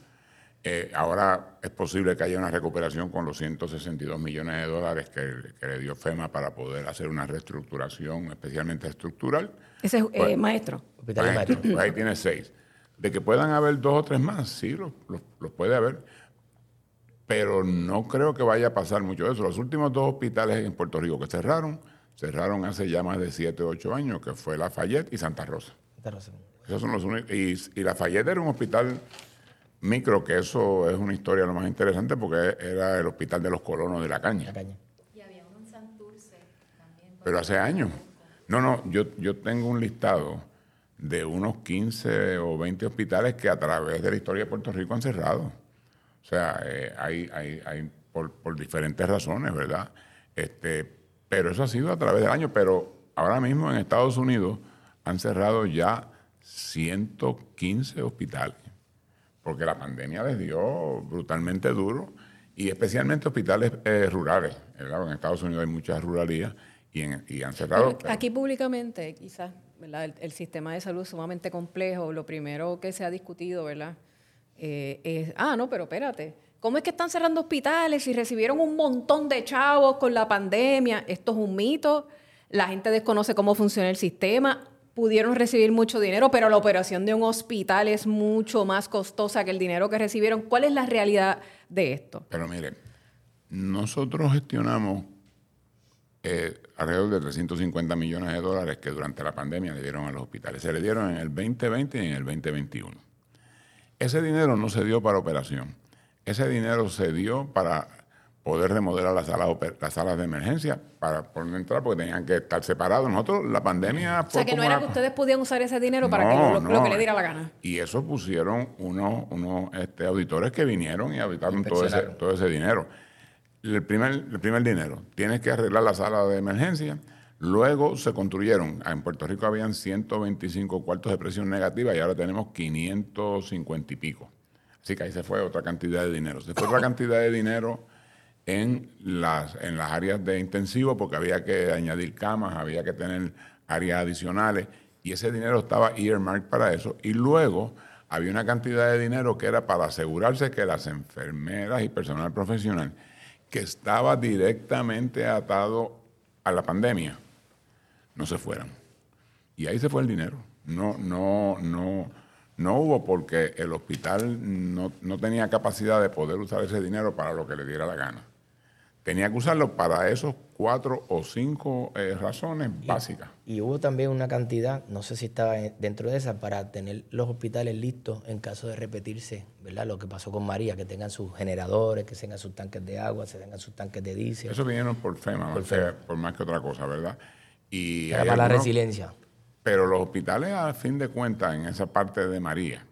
[SPEAKER 4] Eh, ahora es posible que haya una recuperación con los 162 millones de dólares que, le dio FEMA para poder hacer una reestructuración, especialmente estructural.
[SPEAKER 2] Ese es eh, pues, maestro.
[SPEAKER 4] Hospital maestro. Pues ahí tiene seis. De que puedan haber dos o tres más, sí, los, los puede haber pero no creo que vaya a pasar mucho de eso. Los últimos dos hospitales en Puerto Rico que cerraron cerraron hace ya más de 7 o 8 años, que fue Lafayette y Santa Rosa. Santa Rosa. Esos son los únicos. Y, y Lafayette era un hospital micro, que eso es una historia lo más interesante porque era el hospital de los colonos de la caña.
[SPEAKER 5] Y había uno en Santurce también.
[SPEAKER 4] Pero hace años. No, no, yo, yo tengo un listado de unos 15 o 20 hospitales que a través de la historia de Puerto Rico han cerrado. O sea, eh, hay, hay, hay por, diferentes razones, ¿verdad? Este, pero eso ha sido a través del año. Pero ahora mismo en Estados Unidos han cerrado ya 115 hospitales, porque la pandemia les dio brutalmente duro, y especialmente hospitales eh, rurales. En Estados Unidos hay muchas ruralías y, han cerrado.
[SPEAKER 2] aquí públicamente, quizás, El, el, sistema de salud es sumamente complejo. Lo primero que se ha discutido, ¿verdad? Eh, es, ah, no, pero espérate ¿Cómo es que están cerrando hospitales y recibieron un montón de chavos con la pandemia? Esto es un mito. La gente desconoce cómo funciona el sistema. Pudieron recibir mucho dinero, pero la operación de un hospital es mucho más costosa que el dinero que recibieron. ¿Cuál es la realidad de esto?
[SPEAKER 4] Pero miren, nosotros gestionamos, eh, alrededor de 350 millones de dólares que durante la pandemia le dieron a los hospitales. Se le dieron en el 2020 y en el 2021. Ese dinero no se dio para operación. Ese dinero se dio para poder remodelar las salas, las salas de emergencia para poder entrar porque tenían que estar separados. Nosotros, la pandemia...
[SPEAKER 2] o sea, que no era que ustedes podían usar ese dinero para que lo, que le diera la gana.
[SPEAKER 4] Y eso pusieron unos, unos este, auditores que vinieron y auditaron todo ese, todo ese dinero. El primer, el primer dinero, tienes que arreglar la sala de emergencia. Luego se construyeron, en Puerto Rico habían 125 cuartos de presión negativa y ahora tenemos 550 y pico. Así que ahí se fue otra cantidad de dinero. Se fue otra cantidad de dinero en las, en las áreas de intensivo porque había que añadir camas, había que tener áreas adicionales y ese dinero estaba earmarked para eso. Y luego había una cantidad de dinero que era para asegurarse que las enfermeras y personal profesional que estaba directamente atado a la pandemia no se fueran. Y ahí se fue el dinero. No, no, no, no hubo porque el hospital no, no tenía capacidad de poder usar ese dinero para lo que le diera la gana tenía que usarlo para esos cuatro o cinco eh, razones básicas.
[SPEAKER 3] Y hubo también una cantidad, no sé si estaba dentro de esa, para tener los hospitales listos en caso de repetirse, ¿verdad? Lo que pasó con María, que tengan sus generadores, que tengan sus tanques de agua, que tengan sus tanques de diésel.
[SPEAKER 4] Eso vinieron por FEMA, por, más que otra cosa, ¿verdad?
[SPEAKER 3] Y para la resiliencia.
[SPEAKER 4] Pero los hospitales, a fin de cuentas, en esa parte de María,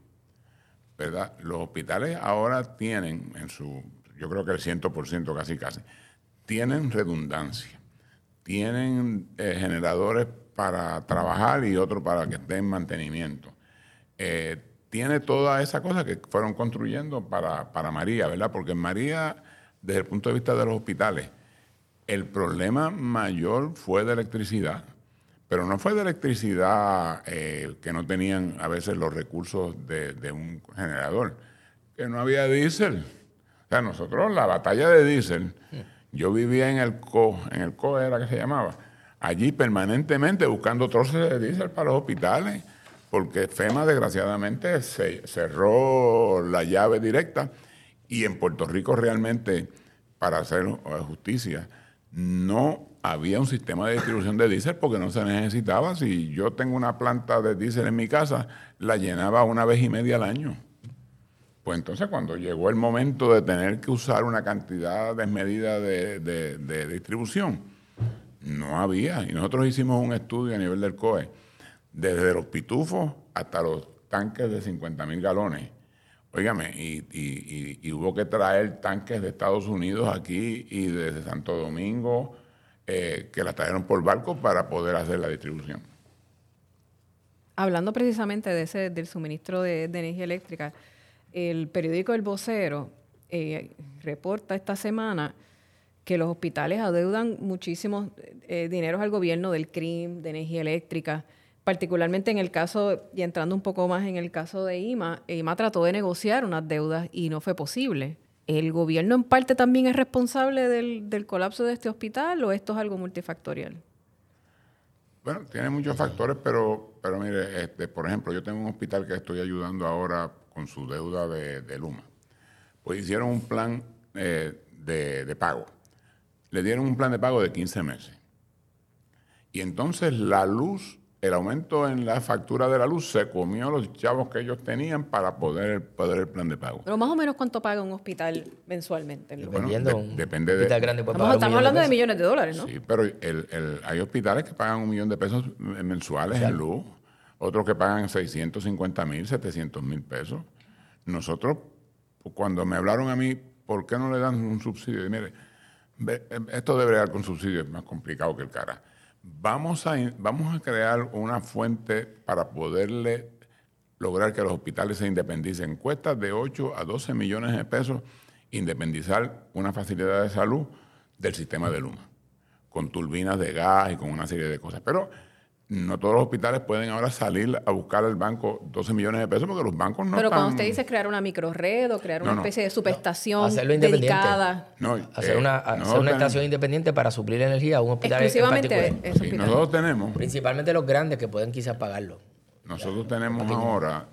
[SPEAKER 4] ¿verdad? Los hospitales ahora tienen en su, yo creo que el 100% casi casi, tienen redundancia, tienen eh, generadores para trabajar y otros para que estén en mantenimiento. Eh, tiene toda esa cosa que fueron construyendo para, para María, ¿verdad? Porque en María, desde el punto de vista de los hospitales, el problema mayor fue de electricidad, pero no fue de electricidad eh, que no tenían a veces los recursos de, un generador, que no había diésel. O sea, nosotros la batalla de diésel yo vivía en el CO, en el CO era que se llamaba, allí permanentemente buscando trozos de diésel para los hospitales, porque FEMA desgraciadamente se cerró la llave directa y en Puerto Rico realmente, para hacer justicia, no había un sistema de distribución de diésel porque no se necesitaba. Si yo tengo una planta de diésel en mi casa, la llenaba una vez y media al año. Pues entonces cuando llegó el momento de tener que usar una cantidad desmedida de, de, distribución, no había. Y nosotros hicimos un estudio a nivel del COE, desde los pitufos hasta los tanques de 50 mil galones. Óigame, y, hubo que traer tanques de Estados Unidos aquí y desde Santo Domingo, eh, que las trajeron por barco para poder hacer la distribución.
[SPEAKER 2] Hablando precisamente de ese, del suministro de energía eléctrica, el periódico El Vocero eh, reporta esta semana que los hospitales adeudan muchísimos eh, dineros al gobierno del CRIM, de energía eléctrica, particularmente en el caso, y entrando un poco más en el caso de IMA, IMA trató de negociar unas deudas y no fue posible. ¿El gobierno en parte también es responsable del, del colapso de este hospital o esto es algo multifactorial?
[SPEAKER 4] Bueno, tiene muchos factores, pero, pero mire, este, por ejemplo, yo tengo un hospital que estoy ayudando ahora con su deuda de, Luma. Pues hicieron un plan eh, de, pago. Le dieron un plan de pago de 15 meses. Y entonces la luz, el aumento en la factura de la luz se comió los chavos que ellos tenían para poder, poder el plan de pago.
[SPEAKER 2] Pero más o menos cuánto paga un hospital mensualmente.
[SPEAKER 4] depende de...
[SPEAKER 2] Grande estamos, hablando de, millones de dólares, ¿no?
[SPEAKER 4] Sí, pero hay hospitales que pagan un millón de pesos mensuales en luz otros que pagan 650 mil, 700 mil pesos. Nosotros, cuando me hablaron a mí, ¿por qué no le dan un subsidio? Y mire, esto debe dar con subsidio, es más complicado que el cara. Vamos a, vamos a crear una fuente para poderle lograr que los hospitales se independicen. Cuesta de 8 a 12 millones de pesos independizar una facilidad de salud del sistema de Luma, con turbinas de gas y con una serie de cosas. Pero no todos los hospitales pueden ahora salir a buscar al banco 12 millones de pesos porque los bancos no
[SPEAKER 2] Pero cuando usted dice crear una microred o crear una especie de subestación dedicada.
[SPEAKER 3] hacer, una, hacer una estación independiente para suplir energía a un hospital
[SPEAKER 2] Exclusivamente
[SPEAKER 4] en nosotros tenemos...
[SPEAKER 3] Principalmente los grandes que pueden quizás pagarlo.
[SPEAKER 4] Nosotros tenemos ahora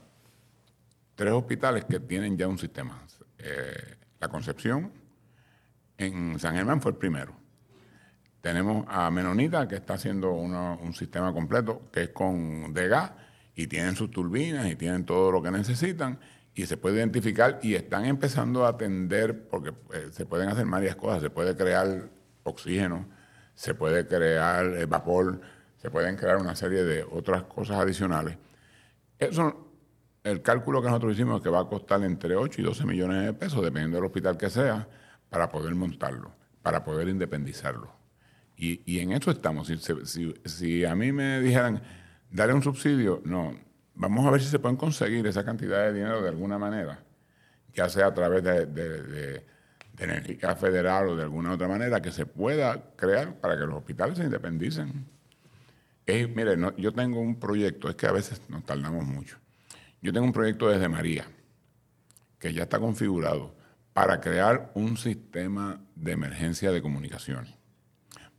[SPEAKER 4] tres hospitales que tienen ya un sistema. Eh, la Concepción, en San Germán fue el primero. Tenemos a Menonita, que está haciendo un sistema completo, que es con de gas, y tienen sus turbinas y tienen todo lo que necesitan, y se puede identificar, y están empezando a atender, porque eh, se pueden hacer varias cosas, se puede crear oxígeno, se puede crear eh, vapor, se pueden crear una serie de otras cosas adicionales. Eso, el cálculo que nosotros hicimos es que va a costar entre 8 y 12 millones de pesos, dependiendo del hospital que sea, para poder montarlo, para poder independizarlo. Y, en eso estamos. Si, a mí me dijeran, darle un subsidio, no, vamos a ver si se pueden conseguir esa cantidad de dinero de alguna manera, ya sea a través de, energía federal o de alguna otra manera, que se pueda crear para que los hospitales se independicen. Es- mire, yo tengo un proyecto, es que a veces nos tardamos mucho. Yo tengo un proyecto desde María, que ya está configurado para crear un sistema de emergencia de comunicaciones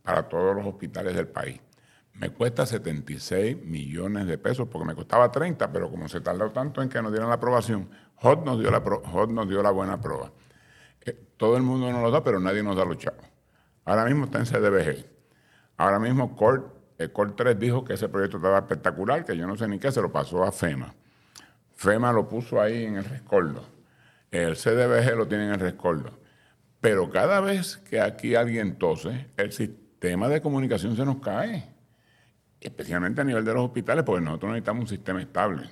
[SPEAKER 4] para todos los hospitales del país. Me cuesta 76 millones de pesos porque me costaba 30, pero como se tardó tanto en que nos dieran la aprobación, HOT nos dio la, HOT nos dio la buena prueba. Eh, todo el mundo nos lo da, pero nadie nos da los chavos. Ahora mismo está en CDBG. Ahora mismo CORT, eh, CORT 3 dijo que ese proyecto estaba espectacular, que yo no sé ni qué, se lo pasó a FEMA. FEMA lo puso ahí en el rescoldo. El CDBG lo tiene en el rescoldo. Pero cada vez que aquí alguien tose, el sistema de comunicación se nos cae. Especialmente a nivel de los hospitales, porque nosotros necesitamos un sistema estable.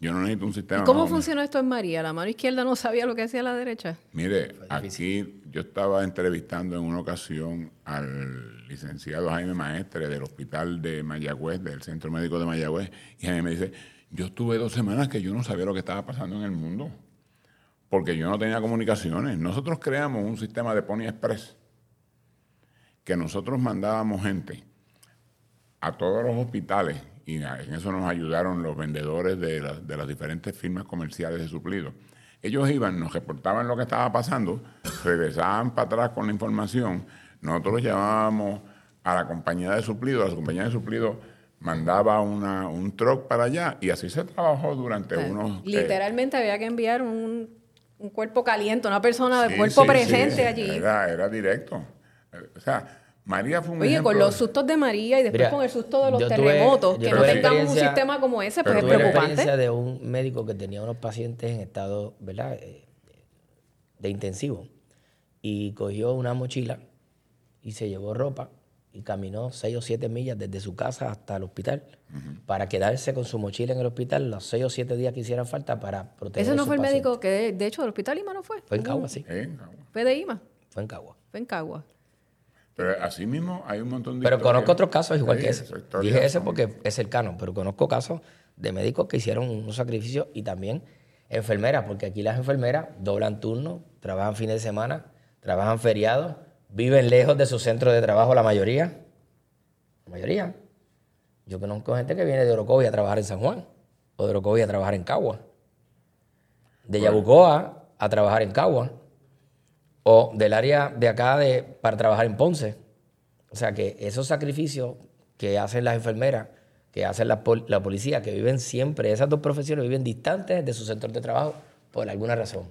[SPEAKER 4] Yo no necesito un sistema.
[SPEAKER 2] ¿Y cómo
[SPEAKER 4] más
[SPEAKER 2] funciona esto en María? ¿La mano izquierda no sabía lo que hacía la derecha?
[SPEAKER 4] Mire, aquí yo estaba entrevistando en una ocasión al licenciado Jaime Maestre del Hospital de Mayagüez, del Centro Médico de Mayagüez, y Jaime me dice, yo estuve dos semanas que yo no sabía lo que estaba pasando en el mundo, porque yo no tenía comunicaciones. Nosotros creamos un sistema de Pony Express, que nosotros mandábamos gente a todos los hospitales, y en eso nos ayudaron los vendedores de, la- de las diferentes firmas comerciales de suplidos. Ellos iban, nos reportaban lo que estaba pasando, regresaban para atrás con la información, nosotros llamábamos a la compañía de suplidos, la compañía de suplidos mandaba una, un truck para allá y así se trabajó durante
[SPEAKER 2] O sea,
[SPEAKER 4] unos... eh,
[SPEAKER 2] Literalmente había que enviar un, un cuerpo caliente, una persona de
[SPEAKER 4] sí,
[SPEAKER 2] cuerpo
[SPEAKER 4] sí,
[SPEAKER 2] presente
[SPEAKER 4] sí,
[SPEAKER 2] allí.
[SPEAKER 4] Era, era directo. O sea, María fue un
[SPEAKER 2] Oye,
[SPEAKER 4] ejemplo
[SPEAKER 2] con los sustos de María y después
[SPEAKER 3] Mira,
[SPEAKER 2] con el susto de los
[SPEAKER 3] tuve-
[SPEAKER 2] terremotos, que no tengamos un sistema como ese, pues es preocupante.
[SPEAKER 3] experiencia de un médico que tenía unos pacientes en estado, ¿verdad? Eh, de intensivo. Y cogió una mochila y se llevó ropa y caminó seis o siete millas desde su casa hasta el hospital para quedarse con su mochila en el hospital los seis o siete días que hicieran falta para proteger
[SPEAKER 2] Ese
[SPEAKER 3] a
[SPEAKER 2] no fue el médico que, de hecho, del hospital Ima no fue.
[SPEAKER 3] Fue en Cagua, sí.
[SPEAKER 2] Fue de Ima,
[SPEAKER 3] Fue en Cagua.
[SPEAKER 2] fue en Cagua.
[SPEAKER 4] Pero así mismo hay un montón de
[SPEAKER 3] Pero
[SPEAKER 4] historias.
[SPEAKER 3] conozco otros casos igual
[SPEAKER 4] Sí,
[SPEAKER 3] que ese. Dije ese
[SPEAKER 4] son-
[SPEAKER 3] porque es cercano, pero conozco casos de médicos que hicieron unos sacrificios y también enfermeras, porque aquí las enfermeras doblan turnos, trabajan fines de semana, trabajan feriados, viven lejos de su centro de trabajo la mayoría. La mayoría. Yo conozco gente que viene de Orocovi a trabajar en San Juan o de Orocovi a trabajar en Cagua. De Yabucoa a trabajar en Cagua o del área de acá de, para trabajar en Ponce. O sea que esos sacrificios que hacen las enfermeras, que hacen la, la policía, que viven siempre, esas dos profesiones viven distantes de sus centros de trabajo por alguna razón.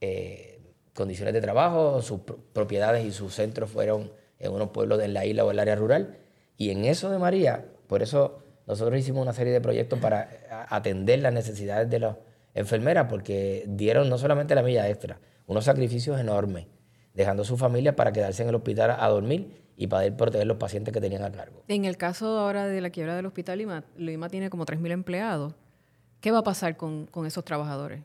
[SPEAKER 3] Eh, condiciones de trabajo, sus pro- propiedades y sus centros fueron en unos pueblos de la isla o el área rural. Y en eso de María, por eso nosotros hicimos una serie de proyectos para atender las necesidades de las enfermeras, porque dieron no solamente la milla extra, unos sacrificios enormes, dejando a su familia para quedarse en el hospital a dormir y poder proteger los pacientes que tenían a cargo.
[SPEAKER 2] En el caso ahora de la quiebra del hospital Lima, Lima tiene como 3.000 empleados. ¿Qué va a pasar con, con esos trabajadores?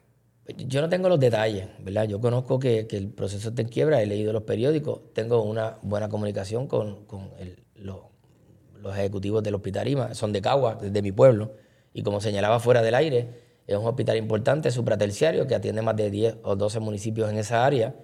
[SPEAKER 3] Yo no tengo los detalles, ¿verdad? Yo conozco que, que el proceso está en quiebra, he leído los periódicos, tengo una buena comunicación con, con el- lo- los ejecutivos del hospital IMA, son de Cagua, desde mi pueblo, y como señalaba fuera del aire, es un hospital importante, supraterciario, que atiende más de 10 o 12 municipios en esa área,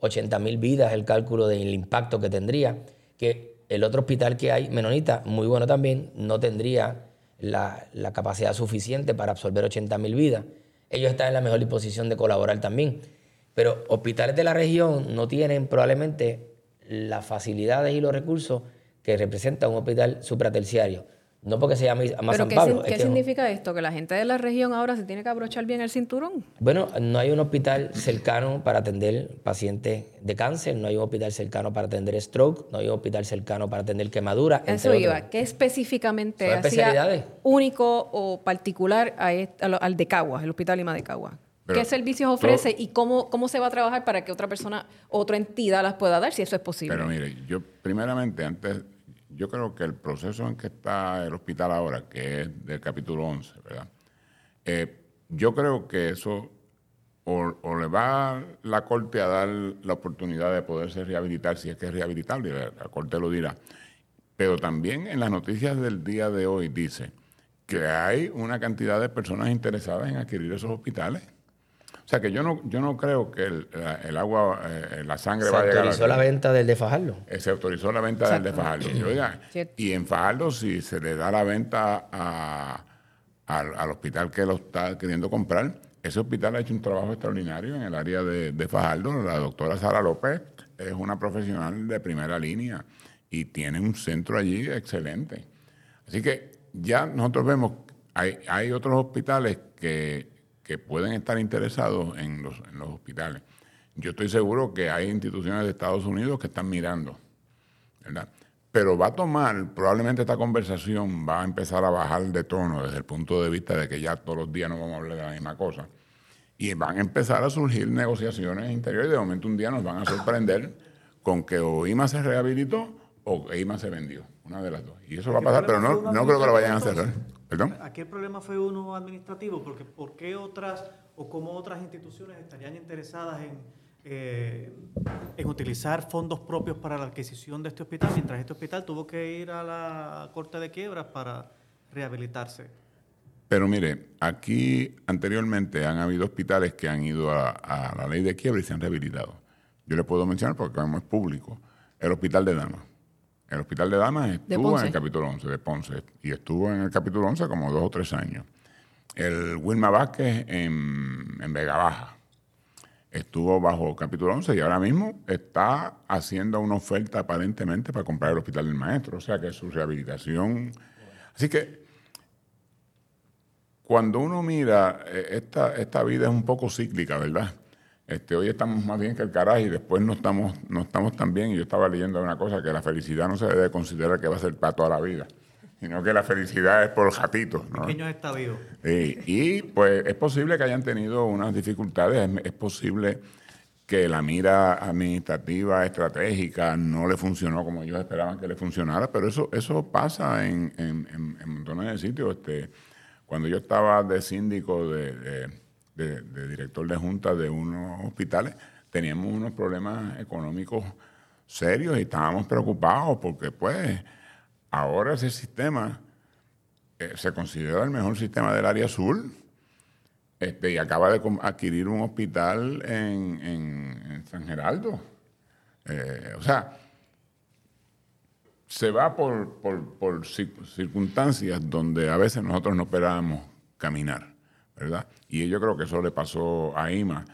[SPEAKER 3] 80 mil vidas, el cálculo del impacto que tendría, que el otro hospital que hay, Menonita, muy bueno también, no tendría la, capacidad suficiente para absorber 80 mil vidas. Ellos están en la mejor disposición de colaborar también. Pero hospitales de la región no tienen probablemente las facilidades y los recursos que representa un hospital supraterciario. No porque se llame
[SPEAKER 2] ¿Pero
[SPEAKER 3] San
[SPEAKER 2] qué,
[SPEAKER 3] Pablo. es
[SPEAKER 2] qué
[SPEAKER 3] que-
[SPEAKER 2] significa esto? ¿Que la gente de la región ahora se tiene que abrochar bien el cinturón?
[SPEAKER 3] Bueno, no hay un hospital cercano para atender pacientes de cáncer, no hay un hospital cercano para atender stroke, no hay un hospital cercano para atender quemadura, entre
[SPEAKER 2] Eso
[SPEAKER 3] otros.
[SPEAKER 2] iba. ¿Qué específicamente hacía
[SPEAKER 3] especialidades.
[SPEAKER 2] único o particular a al de Caguas, el Hospital Lima de Caguas? ¿Qué servicios
[SPEAKER 4] todo-
[SPEAKER 2] ofrece y cómo, cómo se va a trabajar para que otra persona, otra entidad las pueda dar, si eso es posible?
[SPEAKER 4] Pero mire, yo primeramente, antes, yo creo que el proceso en que está el hospital ahora, que es del capítulo 11, ¿verdad? Eh, yo creo que eso o, o le va la Corte a dar la oportunidad de poderse rehabilitar, si es que es rehabilitable, la, la Corte lo dirá. Pero también en las noticias del día de hoy dice que hay una cantidad de personas interesadas en adquirir esos hospitales. O sea que yo no, yo no creo que el, la- el agua, eh, la sangre
[SPEAKER 3] Se
[SPEAKER 4] va a llegar
[SPEAKER 3] autorizó
[SPEAKER 4] aquí.
[SPEAKER 3] la venta del de Fajardo.
[SPEAKER 4] Eh, se autorizó la venta del de Fajardo. Y, oiga,
[SPEAKER 2] Cierto.
[SPEAKER 4] y en Fajardo, si se le da la venta a- al, al hospital que lo está queriendo comprar, ese hospital ha hecho un trabajo extraordinario en el área de, de Fajardo. La doctora Sara López es una profesional de primera línea y tiene un centro allí excelente. Así que ya nosotros vemos, hay, hay otros hospitales que, que pueden estar interesados en los, hospitales. Yo estoy seguro que hay instituciones de Estados Unidos que están mirando, ¿verdad? Pero va a tomar, probablemente esta conversación va a empezar a bajar de tono desde el punto de vista de que ya todos los días no vamos a hablar de la misma cosa. Y van a empezar a surgir negociaciones interiores y de momento un día nos van a sorprender con que o IMA se rehabilitó o IMA se vendió, una de las dos. Y eso va a pasar, pero no, no creo que lo vayan a cerrar. ¿Perdón?
[SPEAKER 7] Aquí el problema fue uno administrativo, porque ¿por qué otras o cómo otras instituciones estarían interesadas en, eh, en utilizar fondos propios para la adquisición de este hospital, mientras este hospital tuvo que ir a la Corte de Quiebras para rehabilitarse?
[SPEAKER 4] Pero mire, aquí anteriormente han habido hospitales que han ido a, a la ley de quiebra y se han rehabilitado. Yo le puedo mencionar porque como es público, el Hospital de Damas. El Hospital de Damas estuvo en el capítulo 11 de Ponce y estuvo en el capítulo 11 como dos o tres años. El Wilma Vázquez en, en Vega Baja estuvo bajo capítulo 11 y ahora mismo está haciendo una oferta aparentemente para comprar el Hospital del Maestro. O sea que su rehabilitación... Así que cuando uno mira, eh, esta, esta vida es un poco cíclica, ¿verdad? Este, hoy estamos más bien que el carajo y después no estamos, no estamos tan bien. Y yo estaba leyendo una cosa, que la felicidad no se debe considerar que va a ser para toda la vida, sino que la felicidad es por jatito. ¿no?
[SPEAKER 7] Pequeños estadios.
[SPEAKER 4] Sí, y pues es posible que hayan tenido unas dificultades, es, es posible que la mira administrativa, estratégica, no le funcionó como ellos esperaban que le funcionara, pero eso, eso pasa en, en- en- en montones de sitios. Este, cuando yo estaba de síndico, de, de- de- director de junta de unos hospitales, teníamos unos problemas económicos serios y estábamos preocupados porque pues ahora ese sistema eh, se considera el mejor sistema del área sur. Este, y acaba de adquirir un hospital en, en- San Geraldo. Eh, o sea, se va por, por- por cir- circunstancias donde a veces nosotros no esperábamos caminar, ¿verdad? Y yo creo que eso le pasó a IMA,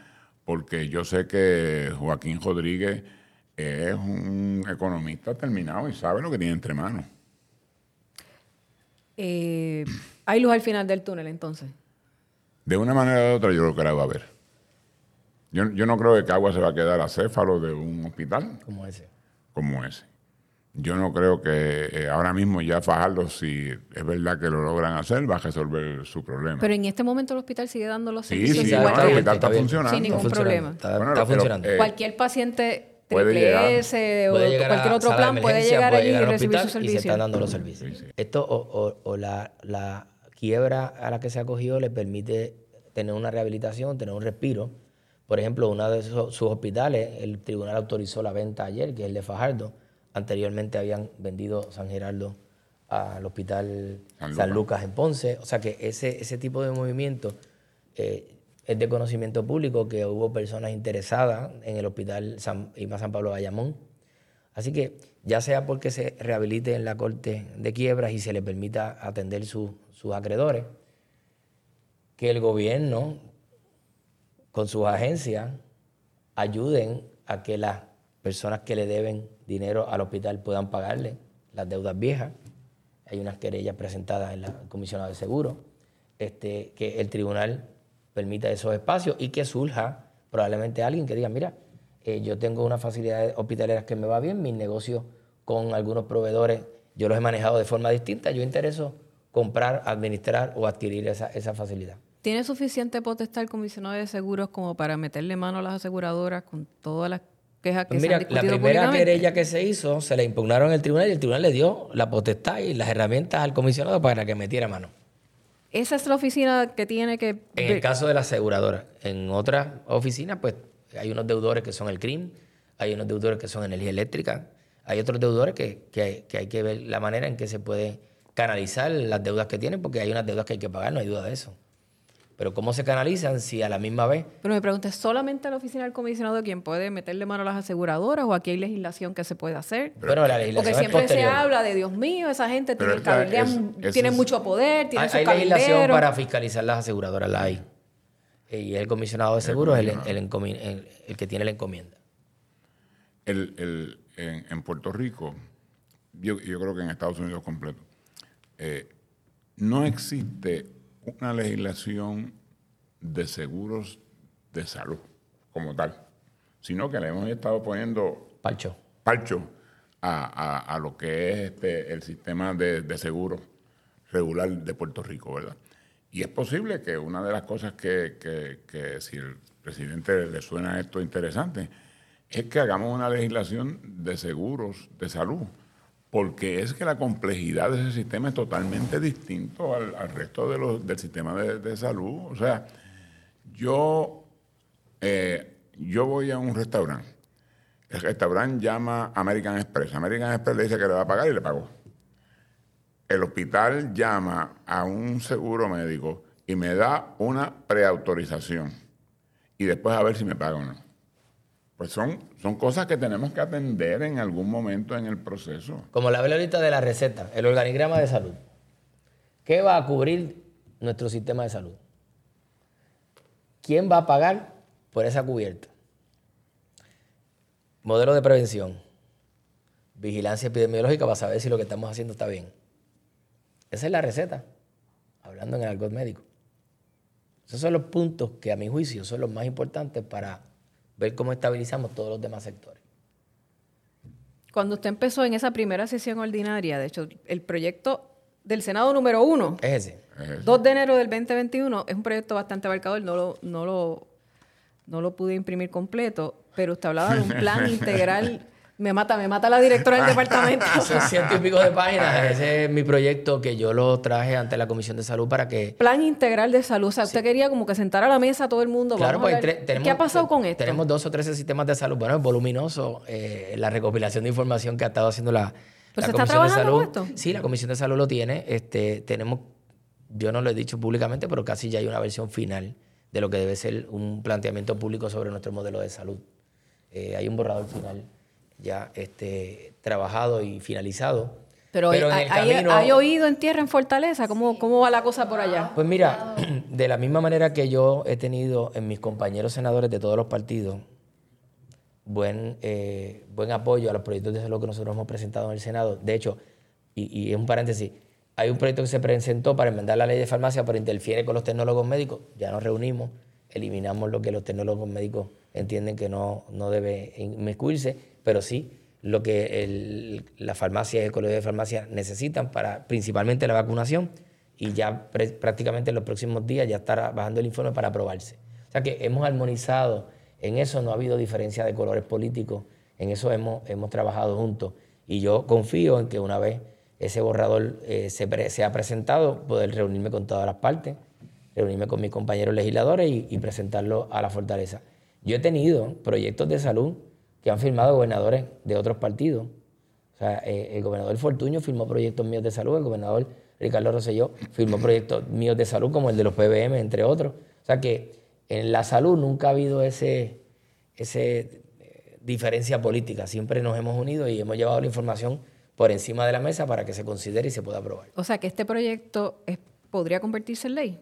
[SPEAKER 4] porque yo sé que Joaquín Rodríguez es un economista terminado y sabe lo que tiene entre manos.
[SPEAKER 2] Eh, ¿Hay luz al final del túnel entonces?
[SPEAKER 4] De una manera u otra yo creo que la va a haber. Yo, yo no creo que Cagua se va a quedar acéfalo de un hospital
[SPEAKER 3] como ese.
[SPEAKER 4] como ese. Yo no creo que eh, ahora mismo ya Fajardo, si es verdad que lo logran hacer, va a resolver su problema.
[SPEAKER 2] Pero en este momento el hospital sigue dando los
[SPEAKER 4] Sí,
[SPEAKER 2] servicios
[SPEAKER 4] sí,
[SPEAKER 2] igual que
[SPEAKER 4] el hospital está funcionando.
[SPEAKER 2] Sin ningún
[SPEAKER 3] Está funcionando,
[SPEAKER 2] problema.
[SPEAKER 3] Está,
[SPEAKER 4] Bueno,
[SPEAKER 3] está
[SPEAKER 4] pero,
[SPEAKER 3] funcionando.
[SPEAKER 4] eh,
[SPEAKER 2] Cualquier paciente
[SPEAKER 4] puede
[SPEAKER 2] triple
[SPEAKER 4] llegar.
[SPEAKER 2] S o
[SPEAKER 3] puede llegar
[SPEAKER 2] cualquier otro plan puede llegar
[SPEAKER 3] puede
[SPEAKER 2] allí y
[SPEAKER 3] llegar
[SPEAKER 2] recibir su
[SPEAKER 3] hospital Y se
[SPEAKER 2] servicio.
[SPEAKER 3] están dando los servicios. Esto o, o- o la, la quiebra a la que se acogió le permite tener una rehabilitación, tener un respiro. Por ejemplo, uno de esos- sus hospitales, el tribunal autorizó la venta ayer, que es el de Fajardo. Anteriormente habían vendido San Gerardo al hospital
[SPEAKER 4] San
[SPEAKER 3] San,
[SPEAKER 4] Lucas.
[SPEAKER 3] Lucas en Ponce. O sea que ese, ese tipo de movimiento eh, es de conocimiento público que hubo personas interesadas en el hospital San, IMA San Pablo Bayamón. Así que ya sea porque se rehabilite en la corte de quiebras y se le permita atender su- sus acreedores, que el gobierno con sus agencias ayuden a que las personas que le deben dinero al hospital puedan pagarle las deudas viejas. hay unas querellas presentadas en la comisionada de seguro, este, que el tribunal permita esos espacios y que surja probablemente alguien que diga, mira, eh, yo tengo unas facilidades hospitaleras que me va bien, mis negocios con algunos proveedores, yo los he manejado de forma distinta, yo intereso comprar, administrar o adquirir esa, esa facilidad.
[SPEAKER 2] ¿Tiene suficiente potestad el comisionado de seguros como para meterle mano a las aseguradoras con todas las quejas que
[SPEAKER 3] Pues
[SPEAKER 2] se
[SPEAKER 3] mira, la primera querella que se hizo se la impugnaron el tribunal y el tribunal le dio la potestad y las herramientas al comisionado para que metiera mano.
[SPEAKER 2] Esa es la oficina que tiene que...
[SPEAKER 3] En el caso de la aseguradora, en otras oficinas, pues hay unos deudores que son el CRIM, hay unos deudores que son energía eléctrica, hay otros deudores que, que- que hay que ver la manera en que se puede canalizar las deudas que tienen, porque hay unas deudas que hay que pagar, no hay duda de eso. Pero ¿cómo se canalizan si a la misma vez
[SPEAKER 2] Pero me pregunto, ¿es solamente la oficina del comisionado quien puede meterle mano a las aseguradoras o aquí hay legislación que se puede hacer?
[SPEAKER 3] bueno, la
[SPEAKER 2] Porque
[SPEAKER 3] legislación es
[SPEAKER 2] siempre se habla de, Dios mío, esa gente tiene,
[SPEAKER 4] es-
[SPEAKER 2] tienen
[SPEAKER 4] es-
[SPEAKER 2] mucho poder, tienen
[SPEAKER 3] Hay,
[SPEAKER 2] sus
[SPEAKER 3] hay legislación para fiscalizar las aseguradoras, la hay. Eh, Y el comisionado de seguros es el, el el- el que tiene la encomienda.
[SPEAKER 4] El, el- en, en Puerto Rico, yo, yo creo que en Estados Unidos completo, eh, no existe una legislación de seguros de salud como tal, sino que le hemos estado poniendo
[SPEAKER 3] Pacho.
[SPEAKER 4] parcho a, a- a lo que es este, el sistema de, de seguro regular de Puerto Rico, ¿verdad? Y es posible que una de las cosas que, que- que si el presidente le suena esto interesante, es que hagamos una legislación de seguros de salud, porque es que la complejidad de ese sistema es totalmente distinto al, resto del sistema de, de salud. O sea, yo, eh, yo voy a un restaurante el restaurante llama American Express. American Express le dice que le va a pagar y le pagó. El hospital llama a un seguro médico y me da una preautorización. Y después a ver si me paga o no. Pues son, son cosas que tenemos que atender en algún momento en el proceso.
[SPEAKER 3] Como la hablé ahorita de la receta, el organigrama de salud. ¿Qué va a cubrir nuestro sistema de salud? ¿Quién va a pagar por esa cubierta? Modelo de prevención. Vigilancia epidemiológica para saber si lo que estamos haciendo está bien. Esa es la receta, hablando en el argot médico. Esos son los puntos que a mi juicio son los más importantes para ver cómo estabilizamos todos los demás sectores.
[SPEAKER 2] Cuando usted empezó en esa primera sesión ordinaria, de hecho, el proyecto del Senado número uno,
[SPEAKER 3] Es ese.
[SPEAKER 2] 2 de enero del 2021, es un proyecto bastante abarcador, no lo, no lo, no lo pude imprimir completo, pero usted hablaba de un plan [LAUGHS] integral. Me mata, me mata la directora del [LAUGHS] departamento.
[SPEAKER 3] Son ciento y pico de páginas. Ese es mi proyecto que yo lo traje ante la Comisión de Salud para que...
[SPEAKER 2] Plan integral de salud. O sea, usted quería como que sentar a la mesa a todo el mundo.
[SPEAKER 3] Claro, pues tenemos,
[SPEAKER 2] ¿Qué ha pasado con esto?
[SPEAKER 3] Tenemos dos o tres sistemas de salud. Bueno, es voluminoso eh, la recopilación de información que ha estado haciendo la,
[SPEAKER 2] ¿Pero
[SPEAKER 3] la
[SPEAKER 2] se está
[SPEAKER 3] Comisión de
[SPEAKER 2] trabajando
[SPEAKER 3] Salud.
[SPEAKER 2] con esto?
[SPEAKER 3] Sí, la Comisión de Salud lo tiene. Este, tenemos, yo no lo he dicho públicamente, pero casi ya hay una versión final de lo que debe ser un planteamiento público sobre nuestro modelo de salud. Eh, hay un borrador final ya este, trabajado y finalizado.
[SPEAKER 2] Pero,
[SPEAKER 3] en
[SPEAKER 2] hay,
[SPEAKER 3] el camino-
[SPEAKER 2] hay oído en tierra en Fortaleza. ¿Cómo, ¿Cómo va la cosa por allá?
[SPEAKER 3] Pues mira, de la misma manera que yo he tenido en mis compañeros senadores de todos los partidos buen, eh, buen apoyo a los proyectos de salud que nosotros hemos presentado en el Senado. De hecho, y, y es un paréntesis, hay un proyecto que se presentó para enmendar la ley de farmacia, pero interfiere con los tecnólogos médicos. Ya nos reunimos, eliminamos lo que los tecnólogos médicos entienden que no, no debe inmiscuirse, pero sí lo que el- la farmacia y el colegio de farmacia necesitan para principalmente la vacunación y ya prácticamente en los próximos días ya estará bajando el informe para aprobarse. O sea que hemos armonizado, en eso no ha habido diferencia de colores políticos, en eso hemos, hemos trabajado juntos y yo confío en que una vez ese borrador eh, se, pre- sea presentado, poder reunirme con todas las partes, reunirme con mis compañeros legisladores y presentarlo a la fortaleza. Yo he tenido proyectos de salud que han firmado gobernadores de otros partidos. O sea, eh, el gobernador Fortuño firmó proyectos míos de salud, el gobernador Ricardo Rosselló firmó proyectos míos de salud, como el de los PBM, entre otros. O sea que en la salud nunca ha habido ese, ese eh, diferencia política. Siempre nos hemos unido y hemos llevado la información por encima de la mesa para que se considere y se pueda aprobar.
[SPEAKER 2] O sea, que este proyecto es- podría convertirse en ley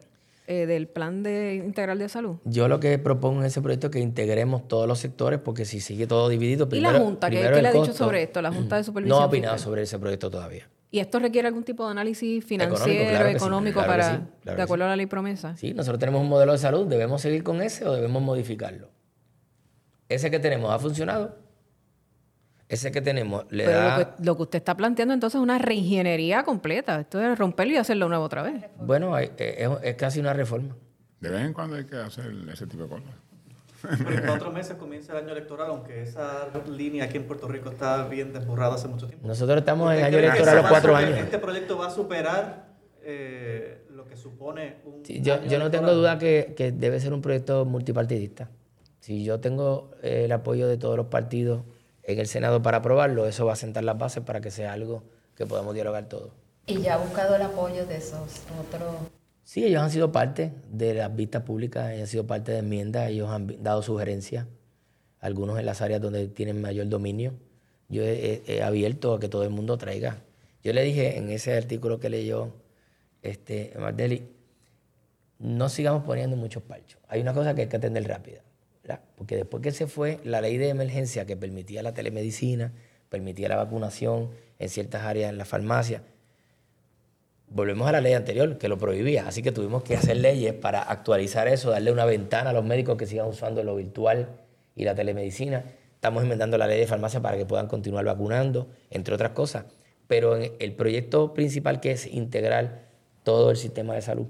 [SPEAKER 2] eh, del plan de integral de salud.
[SPEAKER 3] Yo lo que propongo en ese proyecto es que integremos todos los sectores, porque si sigue todo dividido,
[SPEAKER 2] ¿Y la
[SPEAKER 3] primero-
[SPEAKER 2] Junta? ¿Qué,
[SPEAKER 3] primero
[SPEAKER 2] qué le ha dicho sobre esto? La Junta de Supervisión
[SPEAKER 3] No ha opinado
[SPEAKER 2] Fiscal.
[SPEAKER 3] sobre ese proyecto todavía.
[SPEAKER 2] ¿Y esto requiere algún tipo de análisis financiero, económico, para, de acuerdo a la ley promesa?
[SPEAKER 3] Sí, nosotros tenemos un modelo de salud, ¿debemos seguir con ese o debemos modificarlo? Ese que tenemos ha funcionado. Ese que tenemos le da...
[SPEAKER 2] Lo que, lo que, usted está planteando entonces es una reingeniería completa. Esto es romperlo y hacerlo nuevo otra vez.
[SPEAKER 3] Bueno, es, es casi una reforma.
[SPEAKER 4] De vez en cuando hay que hacer ese tipo de cosas.
[SPEAKER 7] en [LAUGHS] cuatro meses comienza el año electoral, aunque esa línea aquí en Puerto Rico está bien desborrada hace mucho tiempo.
[SPEAKER 3] Nosotros estamos en el año electoral los cuatro años.
[SPEAKER 7] ¿Este proyecto va a superar eh, lo que supone un...
[SPEAKER 3] yo, yo no tengo duda que, que, debe ser un proyecto multipartidista. Si yo tengo eh, el apoyo de todos los partidos en el Senado para aprobarlo, eso va a sentar las bases para que sea algo que podamos dialogar todos.
[SPEAKER 5] ¿Y ya ha buscado el apoyo de esos otros
[SPEAKER 3] Sí, ellos han sido parte de las vistas públicas, ellos han sido parte de enmiendas, ellos han dado sugerencias, algunos en las áreas donde tienen mayor dominio. Yo he, abierto a que todo el mundo traiga. Yo le dije en ese artículo que leyó este, Mardeli, no sigamos poniendo muchos parchos. Hay una cosa que hay que atender rápida, porque después que se fue la ley de emergencia que permitía la telemedicina, permitía la vacunación en ciertas áreas en la farmacia, volvemos a la ley anterior que lo prohibía, así que tuvimos que hacer leyes para actualizar eso, darle una ventana a los médicos que sigan usando lo virtual y la telemedicina. Estamos inventando la ley de farmacia para que puedan continuar vacunando, entre otras cosas. Pero el proyecto principal que es integrar todo el sistema de salud,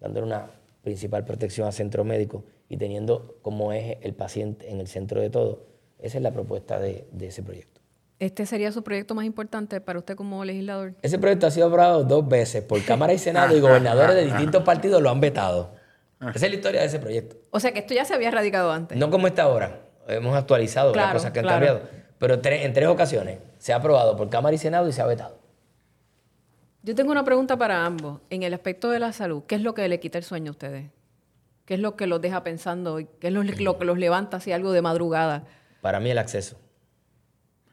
[SPEAKER 3] dándole una principal protección al centro médico y teniendo como eje el paciente en el centro de todo, esa es la propuesta de ese proyecto.
[SPEAKER 2] ¿Este sería su proyecto más importante para usted como legislador?
[SPEAKER 3] Ese proyecto ha sido aprobado dos veces por Cámara y Senado y gobernadores de distintos partidos lo han vetado. Esa es la historia de ese proyecto.
[SPEAKER 2] O sea que esto ya se había radicado antes.
[SPEAKER 3] No como está ahora. Hemos actualizado las cosas que han cambiado. Pero en tres ocasiones se ha aprobado por Cámara y Senado y se ha vetado.
[SPEAKER 2] Yo tengo una pregunta para ambos. En el aspecto de la salud, ¿qué es lo que le quita el sueño a ustedes? ¿Qué es lo que los deja pensando? ¿Qué es lo, lo que los levanta así algo de madrugada?
[SPEAKER 3] Para mí el acceso.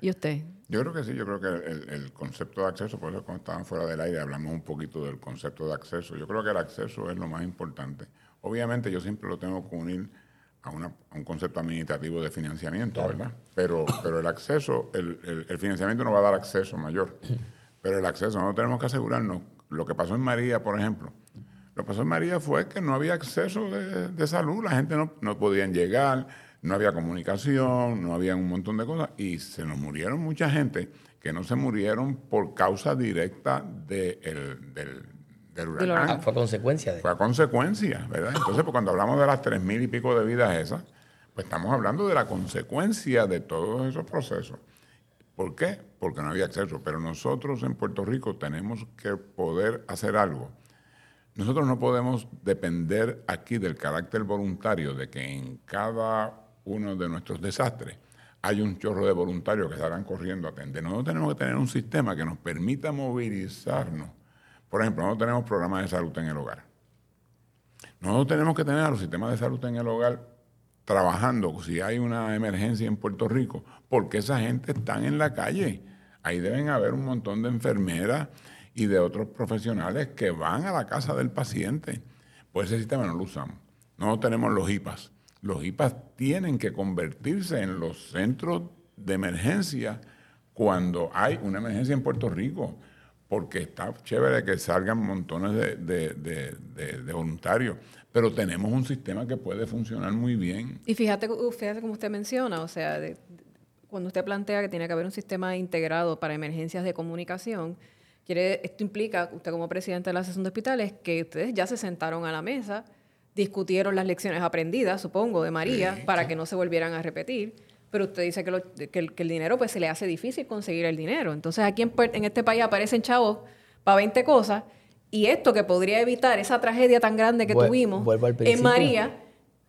[SPEAKER 2] ¿Y usted?
[SPEAKER 4] Yo creo que sí, yo creo que el, concepto de acceso, por eso cuando estaban fuera del aire hablamos un poquito del concepto de acceso. Yo creo que el acceso es lo más importante. Obviamente yo siempre lo tengo que unir a, un concepto administrativo de financiamiento, ¿verdad? Pero, pero el acceso, el, financiamiento no va a dar acceso mayor, [CLEARS THROAT] pero el acceso, no tenemos que asegurarnos. Lo que pasó en María, por ejemplo, lo que pasó en María fue que no había acceso de, salud, la gente no, no podían llegar no había comunicación, no había un montón de cosas y se nos murieron mucha gente que no se murieron por causa directa del, del huracán.
[SPEAKER 3] Ah, fue consecuencia de
[SPEAKER 4] Fue a consecuencia, ¿verdad? Entonces, pues, cuando hablamos de las tres mil y pico de vidas esas, pues estamos hablando de la consecuencia de todos esos procesos. ¿Por qué? Porque no había acceso. Pero nosotros en Puerto Rico tenemos que poder hacer algo. Nosotros no podemos depender aquí del carácter voluntario de que en cada uno de nuestros desastres, hay un chorro de voluntarios que estarán corriendo a atender. Nosotros tenemos que tener un sistema que nos permita movilizarnos. Por ejemplo, nosotros tenemos programas de salud en el hogar. Nosotros tenemos que tener a los sistemas de salud en el hogar trabajando si hay una emergencia en Puerto Rico, porque esa gente está en la calle. Ahí deben haber un montón de enfermeras y de otros profesionales que van a la casa del paciente. Pues ese sistema no lo usamos. No tenemos los IPAs los IPAs tienen que convertirse en los centros de emergencia cuando hay una emergencia en Puerto Rico, porque está chévere que salgan montones de, voluntarios, pero tenemos un sistema que puede funcionar muy bien.
[SPEAKER 2] Y fíjate, fíjate como usted menciona, o sea, cuando usted plantea que tiene que haber un sistema integrado para emergencias de comunicación, quiere, esto implica, usted como presidente de la Asociación de Hospitales, que ustedes ya se sentaron a la mesa discutieron las lecciones aprendidas, supongo, de María, para que no se volvieran a repetir. Pero usted dice que, el, dinero, pues se le hace difícil conseguir el dinero. Entonces aquí en, este país aparecen chavos para 20 cosas y esto que podría evitar esa tragedia tan grande que tuvimos en María.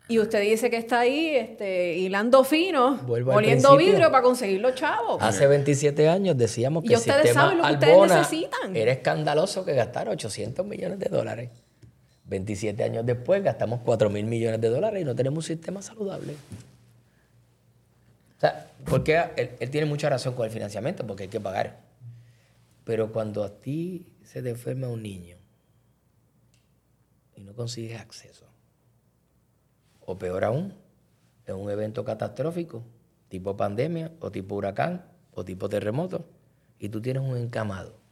[SPEAKER 2] Y usted dice que está ahí este, hilando fino, poniendo vidrio para conseguir los chavos.
[SPEAKER 3] Hace 27 años decíamos que
[SPEAKER 2] y ustedes saben lo que ustedes necesitan.
[SPEAKER 3] era escandaloso que gastar 800 millones de dólares 27 años después gastamos 4 mil millones de dólares y no tenemos un sistema saludable. O sea, porque él, tiene mucha razón con el financiamiento, porque hay que pagar. Pero cuando a ti se te enferma un niño y no consigues acceso, o peor aún, es un evento catastrófico, tipo pandemia, o tipo huracán, o tipo terremoto, y tú tienes un encamado